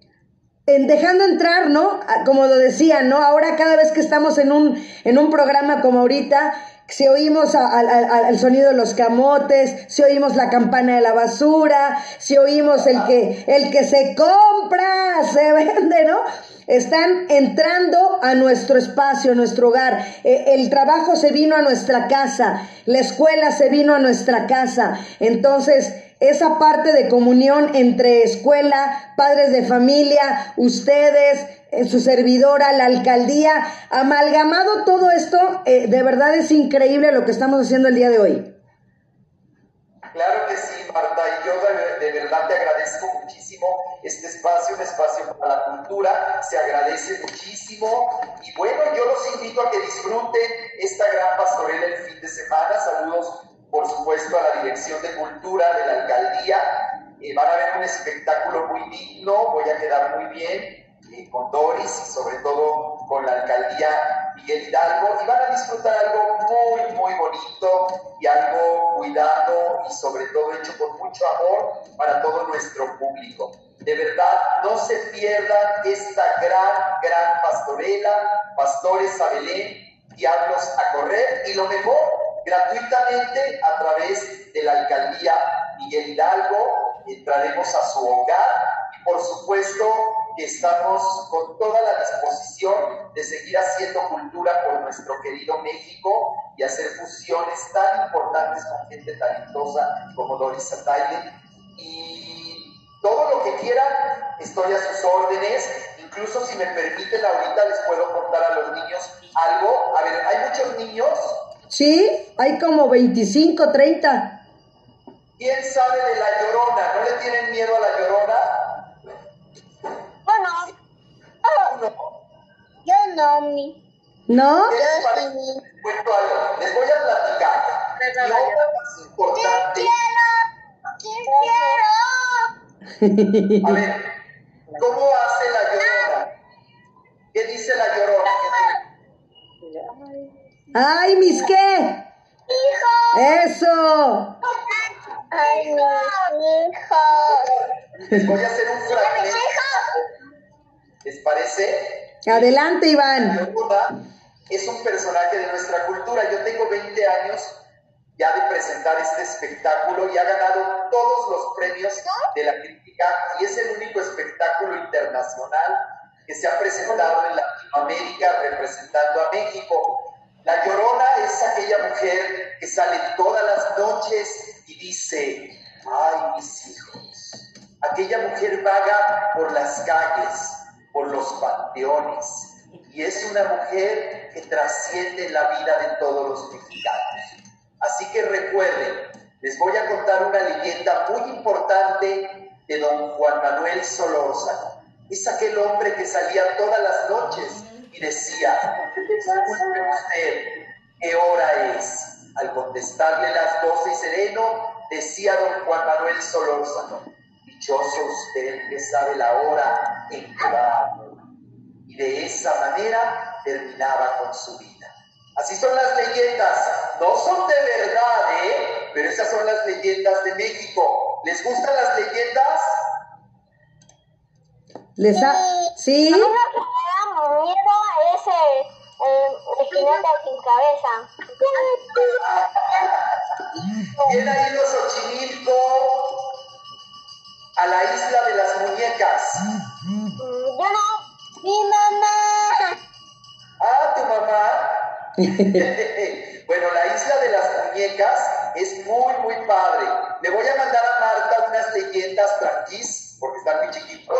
en dejando entrar, ¿no? Como lo decía, ¿no? Ahora cada vez que estamos en un, en un programa como ahorita, si oímos a- al- sonido de los camotes, si oímos la campana de la basura, si oímos el que, el que se compra, se vende, ¿no? Están entrando a nuestro espacio, a nuestro hogar. Eh, el trabajo se vino a nuestra casa, la escuela se vino a nuestra casa. Entonces, esa parte de comunión entre escuela, padres de familia, ustedes, su servidora, la alcaldía, amalgamado todo esto, eh, de verdad es increíble lo que estamos haciendo el día de hoy. Claro que sí, Marta, y yo de, de verdad te agradezco muchísimo este espacio, un espacio para la cultura, se agradece muchísimo. Y bueno, yo los invito a que disfruten esta gran pastorela el fin de semana. Saludos, por supuesto, a la Dirección de Cultura de la Alcaldía. Eh, van a ver un espectáculo muy digno, voy a quedar muy bien con Doris y sobre todo con la alcaldía Miguel Hidalgo y van a disfrutar algo muy, muy bonito y algo cuidado y sobre todo hecho con mucho amor para todo nuestro público. De verdad, no se pierdan esta gran, gran pastorela, Pastores a Belén, Diablos a Correr y lo mejor, gratuitamente a través de la alcaldía Miguel Hidalgo. Entraremos a su hogar y por supuesto que estamos con toda la disposición de seguir haciendo cultura por nuestro querido México y hacer fusiones tan importantes con gente talentosa como Doris Ataile. Y todo lo que quieran, estoy a sus órdenes. Incluso si me permiten, ahorita les puedo contar a los niños algo. A ver, hay muchos niños. Sí, hay como 25, 30. ¿Quién sabe de la llorona? ¿No le tienen miedo a la llorona? Bueno, Uno. yo no, mi. ¿No? ¿Qué les parece? Les voy a platicar. Lo más importante. Quiero. A ver, ¿cómo hace la llorona? ¿Qué dice la llorona? ¡Ay, mis qué! Hijo. ¡Eso! Ay, mis hijos. Les voy a hacer un fragmento. ¿Les parece? Adelante, La Iván. es un personaje de nuestra cultura. Yo tengo 20 años ya de presentar este espectáculo y ha ganado todos los premios de la crítica y es el único espectáculo internacional que se ha presentado en Latinoamérica representando a México. La Llorona es aquella mujer que sale todas las noches y dice, ay mis hijos, aquella mujer vaga por las calles, por los panteones, y es una mujer que trasciende la vida de todos los mexicanos. Así que recuerden, les voy a contar una leyenda muy importante de don Juan Manuel Solórzano. Es aquel hombre que salía todas las noches y decía, usted, ¿qué hora es? Al contestarle las doce y sereno, decía don Juan Manuel Solórzano, dichoso usted que sabe la hora en que va a morir. Y de esa manera terminaba con su vida. Así son las leyendas. No son de verdad, ¿eh? Pero esas son las leyendas de México. ¿Les gustan las leyendas? ¿Les ha... ¿Sí? A mí lo que me da miedo es el, el, el jinete sin cabeza. ¿Quién ha ido a Xochimilco? La isla de las muñecas. Mm, Yo no. Mi mamá. Ah, tu mamá. bueno, la isla de las muñecas es muy, muy padre. Le voy a mandar a Marta unas leyendas tranquis, porque están muy chiquitos,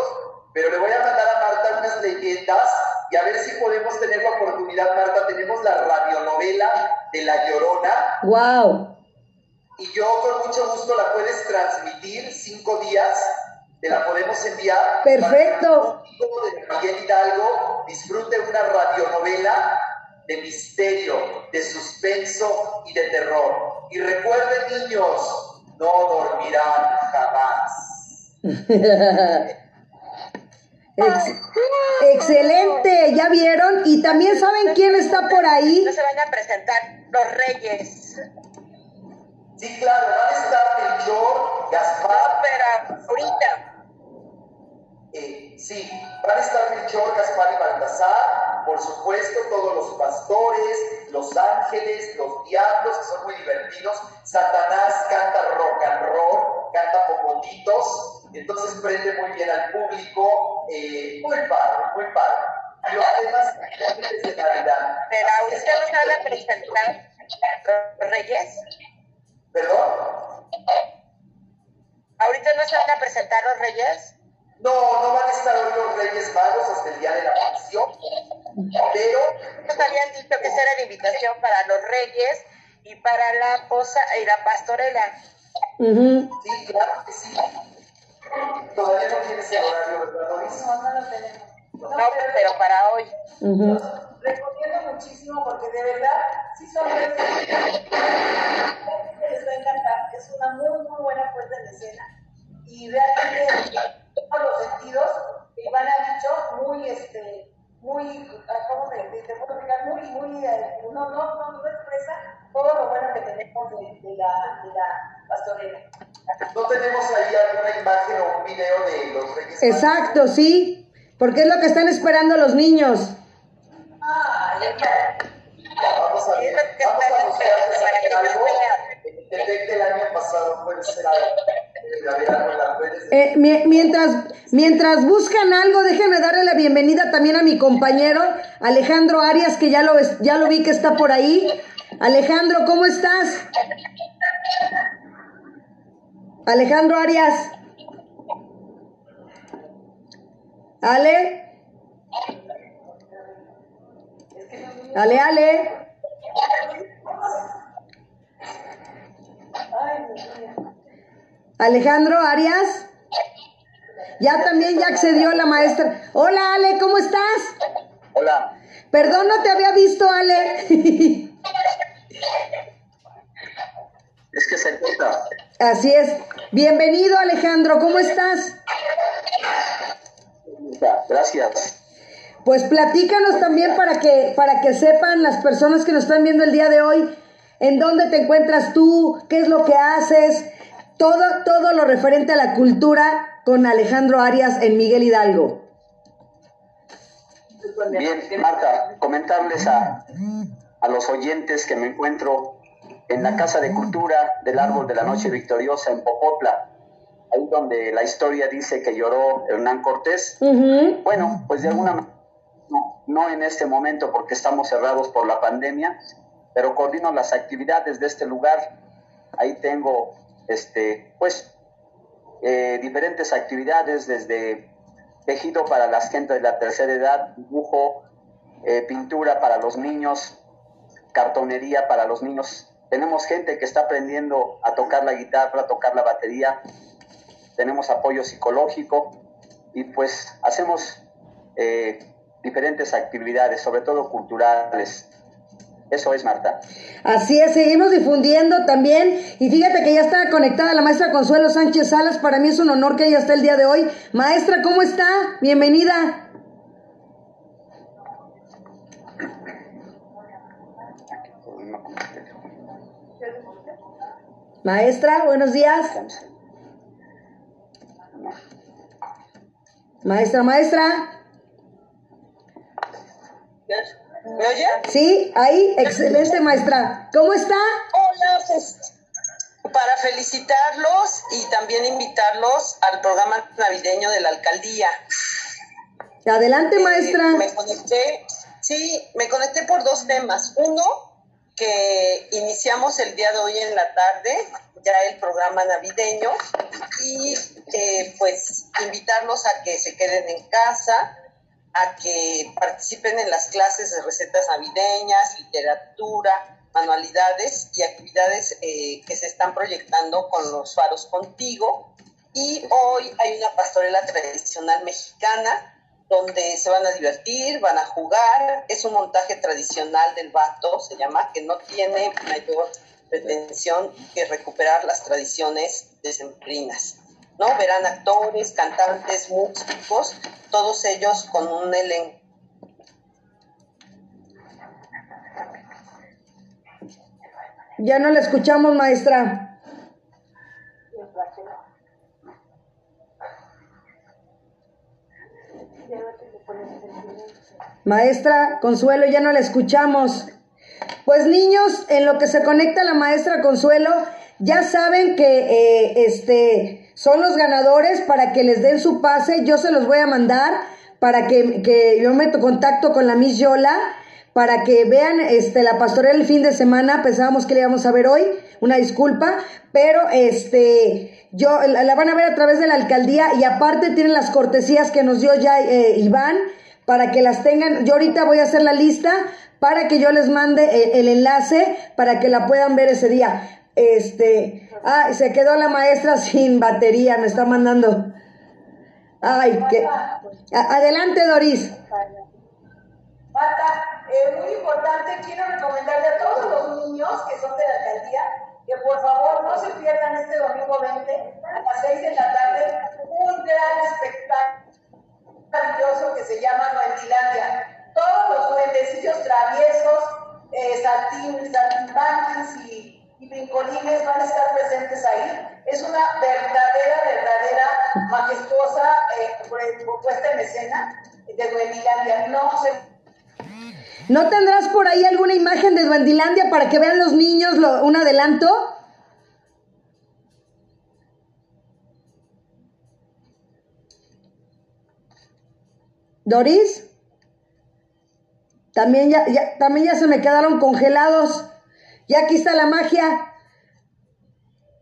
pero le voy a mandar a Marta unas leyendas y a ver si podemos tener la oportunidad, Marta. Tenemos la radionovela de La Llorona ¡Wow! y yo con mucho gusto la puedes transmitir cinco días, te la podemos enviar. Perfecto. Para que un amigo de Miguel Hidalgo disfrute una radionovela de misterio, de suspenso y de terror. Y recuerden niños, no dormirán jamás. Ex- excelente, ya vieron. Y también saben quién está por ahí. No se van a presentar los reyes. Sí, claro, van a estar Melchor, Gaspar, Pero ahorita. Eh, sí, van a estar Melchor, Gaspar y Baltasar, por supuesto, todos los pastores, los ángeles, los diablos, que son muy divertidos. Satanás canta rock and roll, canta popotitos, entonces prende muy bien al público. eh, muy padre, muy padre. Y los temas de Navidad. Pero presentar los reyes. ¿Perdón? Ahorita no se van a presentar los reyes. No, no van a estar hoy los Reyes Magos hasta el día de la pasión, pero Nos habían dicho que esa era la invitación para los reyes y para la posa y la pastorela. Ujú. sí, claro que sí. Todavía no tienes el horario, ¿verdad, Doris? No, no lo tenemos. No, No, pero para hoy. Ujú. recomiendo muchísimo porque de verdad sí son redes que les va a encantar. Es una muy, muy buena puesta en escena y realmente todos los sentidos, Iván ha dicho, muy, este, muy, ah, ¿cómo te, te, te puedo explicar? Muy, muy, eh, no, no, expresa todo lo bueno que tenemos de, de la, de la pastorela. ¿No tenemos ahí alguna imagen o un video de los Reyes? Exacto, sí. Porque es lo que están esperando los niños. Ay, Vamos a ver, Es lo que vamos a buscar esperando para que algo. del año pasado puede ser algo. Eh, mi- mientras, mientras buscan algo, déjenme darle la bienvenida también a mi compañero Alejandro Arias, que ya lo, es- ya lo vi que está por ahí. Alejandro, ¿cómo estás? Alejandro Arias. Ale. Ale, Ale. Alejandro Arias. Ya también ya accedió la maestra. Hola Ale, ¿cómo estás? Hola. Perdón, no te había visto Ale. Es que se corta. Así es. Bienvenido Alejandro, ¿cómo estás? Gracias. Pues platícanos también para que, para que sepan las personas que nos están viendo el día de hoy, en dónde te encuentras tú, qué es lo que haces, todo, todo lo referente a la cultura con Alejandro Arias en Miguel Hidalgo. Bien, Marta, comentarles a, a los oyentes que me encuentro en la Casa de Cultura del Árbol de la Noche Victoriosa en Popotla, ahí donde la historia dice que lloró Hernán Cortés. Bueno, pues de alguna manera, no, no en este momento porque estamos cerrados por la pandemia, pero coordino las actividades de este lugar. Ahí tengo, este, pues, eh, diferentes actividades desde tejido para las gente de la tercera edad, dibujo, eh, pintura para los niños, cartonería para los niños. Tenemos gente que está aprendiendo a tocar la guitarra, a tocar la batería. Tenemos apoyo psicológico y pues hacemos eh, diferentes actividades, sobre todo culturales. Eso es, Marta. Así es, seguimos difundiendo también. Y fíjate que ya está conectada la maestra Consuelo Sánchez Salas. Para mí es un honor que ella esté el día de hoy. Maestra, ¿cómo está? Bienvenida. Maestra, buenos días. Maestra, maestra. ¿Me oye? Sí, ahí, excelente maestra. ¿Cómo está? Hola, pues para felicitarlos y también invitarlos al programa navideño de la alcaldía. Adelante, Eh, maestra. me conecté, sí, me conecté por dos temas. Uno, que iniciamos el día de hoy en la tarde, ya el programa navideño, y eh, pues invitarlos a que se queden en casa, a que participen en las clases de recetas navideñas, literatura, manualidades y actividades eh, que se están proyectando con los faros contigo. Y hoy hay una pastorela tradicional mexicana donde se van a divertir, van a jugar. Es un montaje tradicional del vato, se llama, que no tiene mayor pretensión que recuperar las tradiciones decembrinas. ¿no? Verán actores, cantantes, músicos, todos ellos con un elenco Ya no la escuchamos, maestra. Maestra Consuelo, ya no la escuchamos. Pues niños, en lo que se conecta la maestra Consuelo, ya saben que eh, este son los ganadores para que les den su pase. Yo se los voy a mandar para que, que yo me contacto con la Miss Yola para que vean este la pastorela el fin de semana. Pensábamos que le íbamos a ver hoy, una disculpa, pero este yo la, la van a ver a través de la alcaldía y aparte tienen las cortesías que nos dio ya eh, Iván para que las tengan. Yo ahorita voy a hacer la lista para que yo les mande el, el enlace para que la puedan ver ese día. Este, ah, se quedó la maestra sin batería, me está mandando. Ay, que adelante Doris. Marta, eh, muy importante, quiero recomendarle a todos los niños que son de la alcaldía que por favor no se pierdan este domingo 20 a las 6 de la tarde un gran espectáculo maravilloso que se llama Duendilandia. Todos los duendecillos traviesos, eh, y, y brincolines van a estar presentes ahí. Es una verdadera, verdadera, majestuosa eh, pu- puesta en escena de Duendilandia. No se ¿No tendrás por ahí alguna imagen de Duendilandia para que vean los niños un adelanto? Doris, también ya, ya- también ya se me quedaron congelados. Ya aquí está la magia.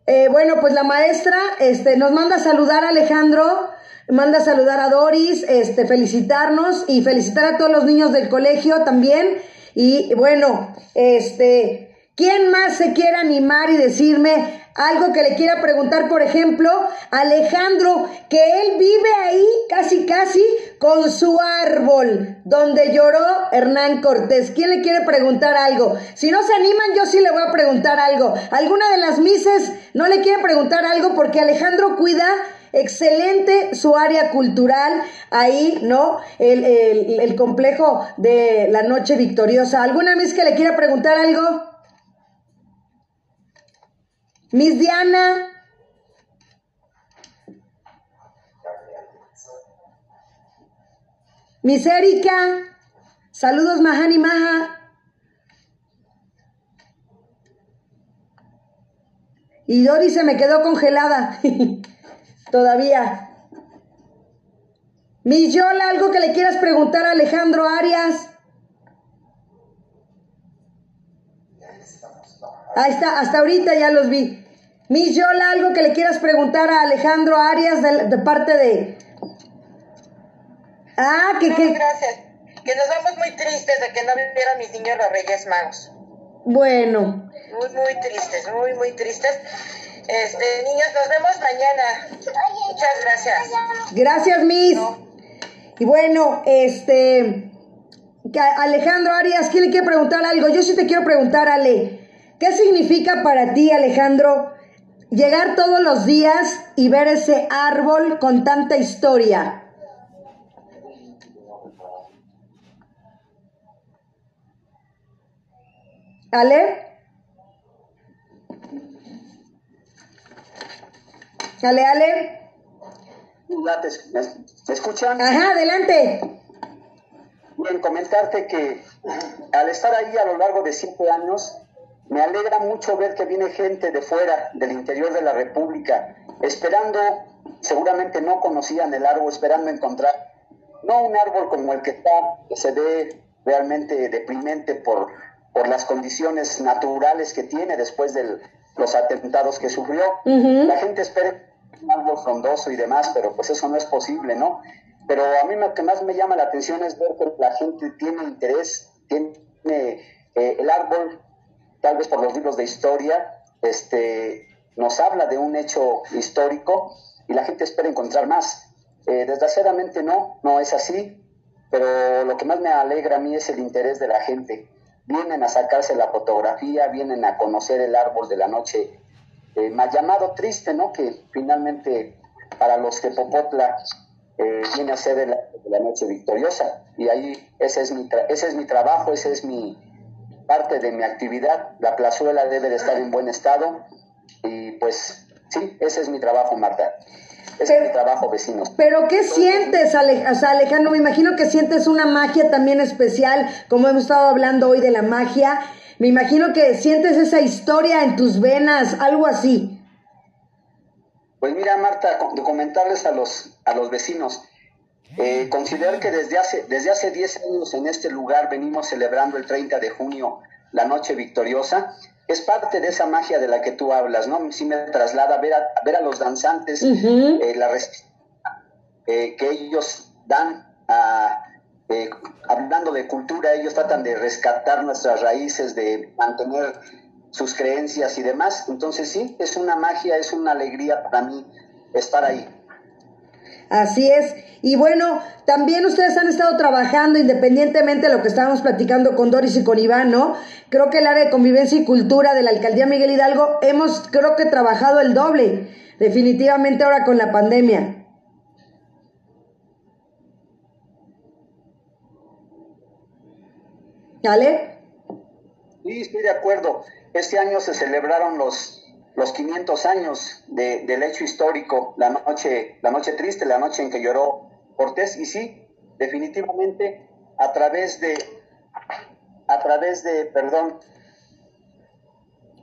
Eh, bueno, pues la maestra este, nos manda a saludar a Alejandro, manda a saludar a Doris, este, felicitarnos y felicitar a todos los niños del colegio también. Y bueno, este, ¿quién más se quiere animar y decirme algo que le quiera preguntar? Por ejemplo, Alejandro, que él vive ahí casi casi con su árbol, donde lloró Hernán Cortés. ¿Quién le quiere preguntar algo? Si no se animan, yo sí le voy a preguntar algo. ¿Alguna de las mises no le quiere preguntar algo? Porque Alejandro cuida excelente su área cultural ahí, ¿no? El, el- complejo de la noche victoriosa. ¿Alguna mis que le quiera preguntar algo? Miss Diana. Miss Erika. Saludos, Mahani Maha. Y Dori se me quedó congelada. Todavía. Miss Yola, algo que le quieras preguntar a Alejandro Arias. Ahí está, hasta ahorita ya los vi. Miss Yola, algo que le quieras preguntar a Alejandro Arias de, parte de. Ah, que, que. Gracias. Que nos vamos muy tristes de que no vivieron mis niños los Reyes Magos. Bueno. Muy, muy tristes, muy, muy tristes. Este, niños, nos vemos mañana. Muchas gracias. Gracias, Miss. Y bueno, este. Alejandro Arias, ¿quién le quiere preguntar algo? Yo sí te quiero preguntar, Ale. ¿Qué significa para ti, Alejandro, llegar todos los días y ver ese árbol con tanta historia? Ale. Ale, Ale. ¿Me escuchan? Ajá, adelante. Bien, comentarte que al estar ahí a lo largo de siete años, me alegra mucho ver que viene gente de fuera, del interior de la República, esperando, seguramente no conocían el árbol, esperando encontrar, no un árbol como el que está, que se ve realmente deprimente por, por las condiciones naturales que tiene después de los atentados que sufrió. La gente espera un árbol frondoso y demás, pero pues eso no es posible, ¿no? Pero a mí lo que más me llama la atención es ver que la gente tiene interés, tiene eh, el árbol tal vez por los libros de historia, este, nos habla de un hecho histórico y la gente espera encontrar más. Eh, desgraciadamente no, no es así, pero lo que más me alegra a mí es el interés de la gente. Vienen a sacarse la fotografía, vienen a conocer el árbol de la noche, eh, más llamado triste, ¿no? Que finalmente para los que Popotla eh, viene a ser de la, noche victoriosa. Y ahí ese es mi, ese es mi trabajo, ese es mi, parte de mi actividad. La plazuela debe de estar en buen estado y pues sí, ese es mi trabajo, Marta. Ese es mi trabajo, vecinos. Pero ¿qué sientes, Alejandro? Me imagino que sientes una magia también especial, como hemos estado hablando hoy de la magia. Me imagino que sientes esa historia en tus venas, algo así. Pues mira, Marta, comentarles a los, a los vecinos. Eh, considero que desde hace, desde hace 10 años en este lugar venimos celebrando el 30 de junio la Noche Victoriosa. Es parte de esa magia de la que tú hablas, ¿no? Sí me traslada a ver a, ver a los danzantes, eh, la eh, que ellos dan hablando de cultura, ellos tratan de rescatar nuestras raíces, de mantener sus creencias y demás. Entonces sí, es una magia, es una alegría para mí estar ahí. Así es. Y bueno, también ustedes han estado trabajando independientemente de lo que estábamos platicando con Doris y con Iván, ¿no? Creo que el área de convivencia y cultura de la alcaldía Miguel Hidalgo hemos, creo que, trabajado el doble, definitivamente ahora con la pandemia. ¿Ale? Sí, estoy de acuerdo. Este año se celebraron los los 500 años de, del hecho histórico, la noche, la noche triste, la noche en que lloró Cortés, y sí, definitivamente a través de, a través de, perdón.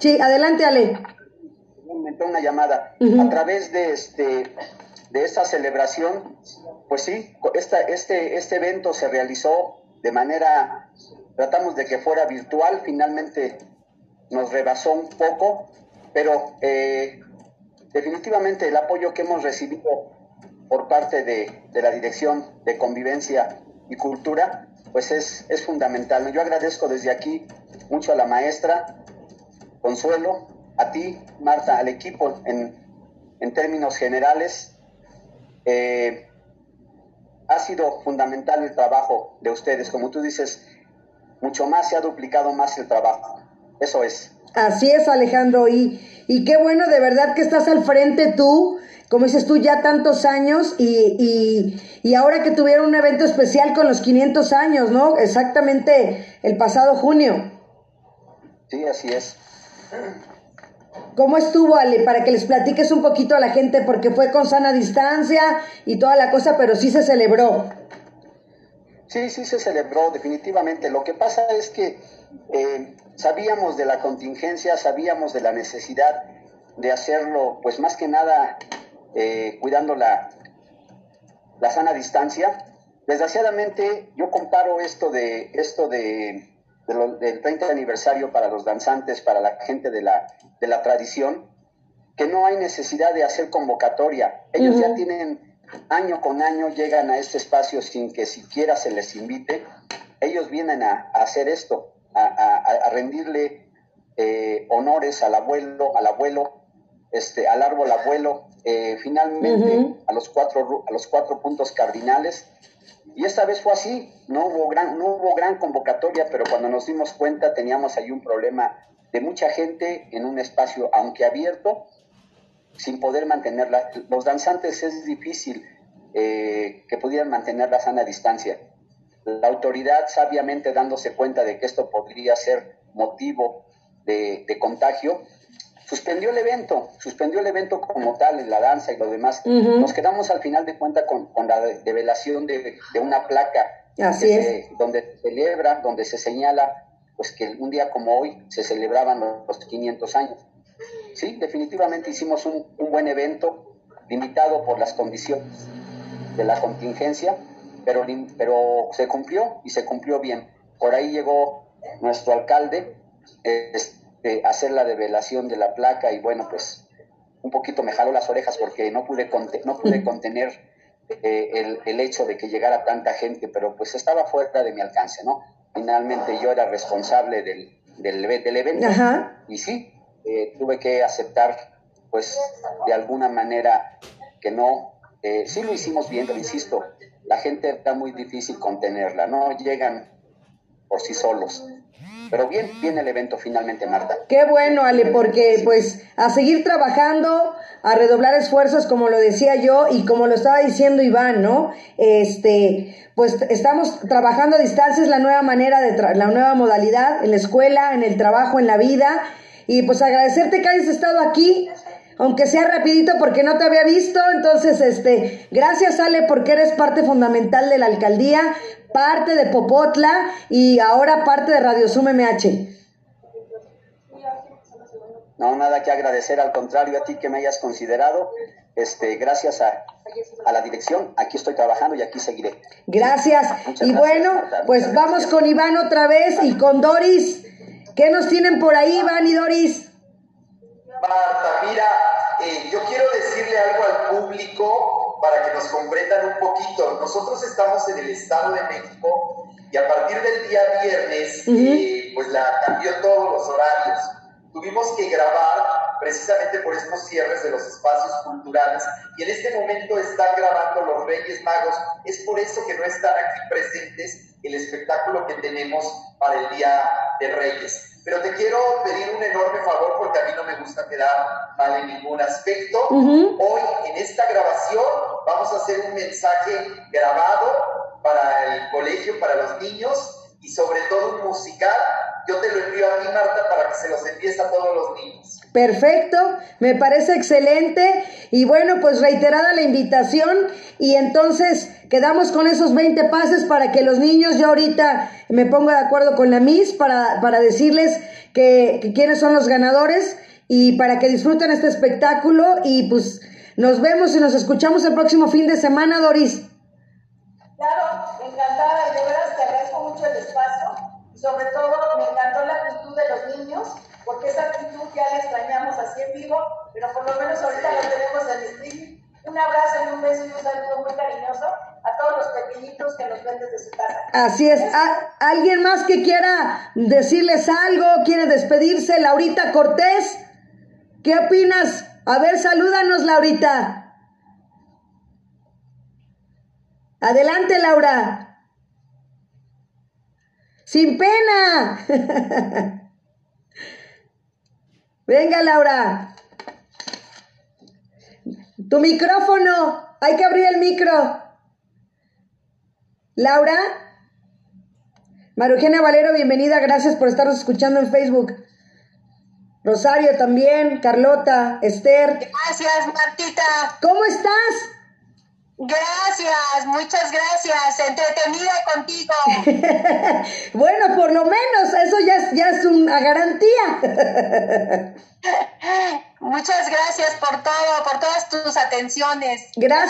Sí, adelante Ale. Una llamada. A través de este, de esta celebración, pues sí, esta, este, este evento se realizó de manera, tratamos de que fuera virtual, finalmente nos rebasó un poco, pero eh, definitivamente el apoyo que hemos recibido por parte de, la Dirección de Convivencia y Cultura, pues es, es fundamental. Yo agradezco desde aquí mucho a la maestra Consuelo, a ti, Marta, al equipo en, términos generales. Eh, ha sido fundamental el trabajo de ustedes. Como tú dices, mucho más se ha duplicado más el trabajo. Eso es. Así es, Alejandro, y, y qué bueno de verdad que estás al frente tú, como dices tú, ya tantos años y, y, y ahora que tuvieron un evento especial con los 500 años, ¿no? Exactamente el pasado junio. Sí, así es. ¿Cómo estuvo, Ale? Para que les platiques un poquito a la gente, porque fue con sana distancia y toda la cosa, pero sí se celebró. Sí, sí se celebró definitivamente. Lo que pasa es que eh, sabíamos de la contingencia, sabíamos de la necesidad de hacerlo, pues más que nada eh, cuidando la, la sana distancia. Desgraciadamente, yo comparo esto de esto de, del 30 aniversario para los danzantes, para la gente de la, de la tradición, que no hay necesidad de hacer convocatoria. Ellos ya tienen año con año, llegan a este espacio sin que siquiera se les invite. Ellos vienen a, hacer esto, a, rendirle eh, honores al abuelo, al abuelo, este, al árbol abuelo, eh, finalmente a, los cuatro, a los cuatro puntos cardinales. Y esta vez fue así, no hubo, gran, no hubo gran convocatoria, pero cuando nos dimos cuenta teníamos ahí un problema de mucha gente en un espacio, aunque abierto, sin poder mantenerla. Los danzantes es difícil eh, que pudieran mantener la sana distancia. La autoridad, sabiamente dándose cuenta de que esto podría ser motivo de, contagio, suspendió el evento, suspendió el evento como tal, en la danza y lo demás. Nos quedamos al final de cuenta con, la develación de, una placa donde se celebra, donde se señala pues que un día como hoy se celebraban los 500 años. Sí, definitivamente hicimos un, buen evento, limitado por las condiciones de la contingencia, pero, pero se cumplió y se cumplió bien. Por ahí llegó nuestro alcalde este, a hacer la develación de la placa y bueno, pues un poquito me jaló las orejas porque no pude, no pude contener eh, el, el, hecho de que llegara tanta gente, pero pues estaba fuera de mi alcance, ¿no? Finalmente yo era responsable del, del, del evento y sí, eh, tuve que aceptar, pues, de alguna manera que no, eh, sí lo hicimos bien, lo insisto, la gente está muy difícil contenerla, no llegan por sí solos. Pero bien, viene el evento finalmente, Marta. Qué bueno, Ale, porque pues a seguir trabajando, a redoblar esfuerzos, como lo decía yo y como lo estaba diciendo Iván, ¿no? Este, pues estamos trabajando a distancia, es la nueva manera de, la nueva modalidad en la escuela, en el trabajo, en la vida y pues agradecerte que hayas estado aquí, aunque sea rapidito porque no te había visto. Entonces, este, gracias Ale porque eres parte fundamental de la alcaldía, parte de Popotla y ahora parte de Radio Sum MH. No, nada que agradecer, al contrario a ti que me hayas considerado. Este, gracias a, a la dirección, aquí estoy trabajando y aquí seguiré. Gracias. y bueno, pues vamos con Iván otra vez y con Doris. ¿Qué nos tienen por ahí, Iván y Doris? Marta, mira, eh, yo quiero decirle algo al público para que nos comprendan un poquito. Nosotros estamos en el Estado de México y a partir del día viernes, eh, pues la cambió todos los horarios. Tuvimos que grabar precisamente por estos cierres de los espacios culturales y en este momento están grabando los Reyes Magos. Es por eso que no están aquí presentes el espectáculo que tenemos para el Día de Reyes. Pero te quiero pedir un enorme favor porque a mí no me gusta quedar mal en ningún aspecto. Hoy en esta grabación vamos a hacer un mensaje grabado para el colegio, para los niños y sobre todo un musical. Yo te lo envío a ti, Marta, para que se los envíes a todos los niños. Perfecto, me parece excelente. Y bueno, pues reiterada la invitación y entonces quedamos con esos 20 pases para que los niños, yo ahorita me pongo de acuerdo con la Miss para, para decirles que, que quiénes son los ganadores y para que disfruten este espectáculo y pues nos vemos y nos escuchamos el próximo fin de semana, Doris. Claro, encantada y de veras te agradezco mucho el espacio sobre todo me encantó la actitud de los niños porque esa actitud ya la extrañamos así en vivo, pero por lo menos ahorita la tenemos en streaming. Un abrazo y un beso y un saludo muy cariñoso a todos los pequeñitos que nos ven desde su casa. Así es. ¿Alguien más que quiera decirles algo? ¿Quiere despedirse? Laurita Cortés, ¿qué opinas? A ver, salúdanos, Laurita. Adelante, Laura. Sin pena. Venga, Laura. Tu micrófono. Hay que abrir el micro. Laura. Marugenia Valero, bienvenida. Gracias por estarnos escuchando en Facebook. Rosario también, Carlota, Esther. Gracias, Martita. ¿Cómo estás? Gracias, muchas gracias. Entretenida contigo. bueno, por lo menos eso ya, es- ya es una garantía. Muchas gracias por todo, por todas tus atenciones. Gracias.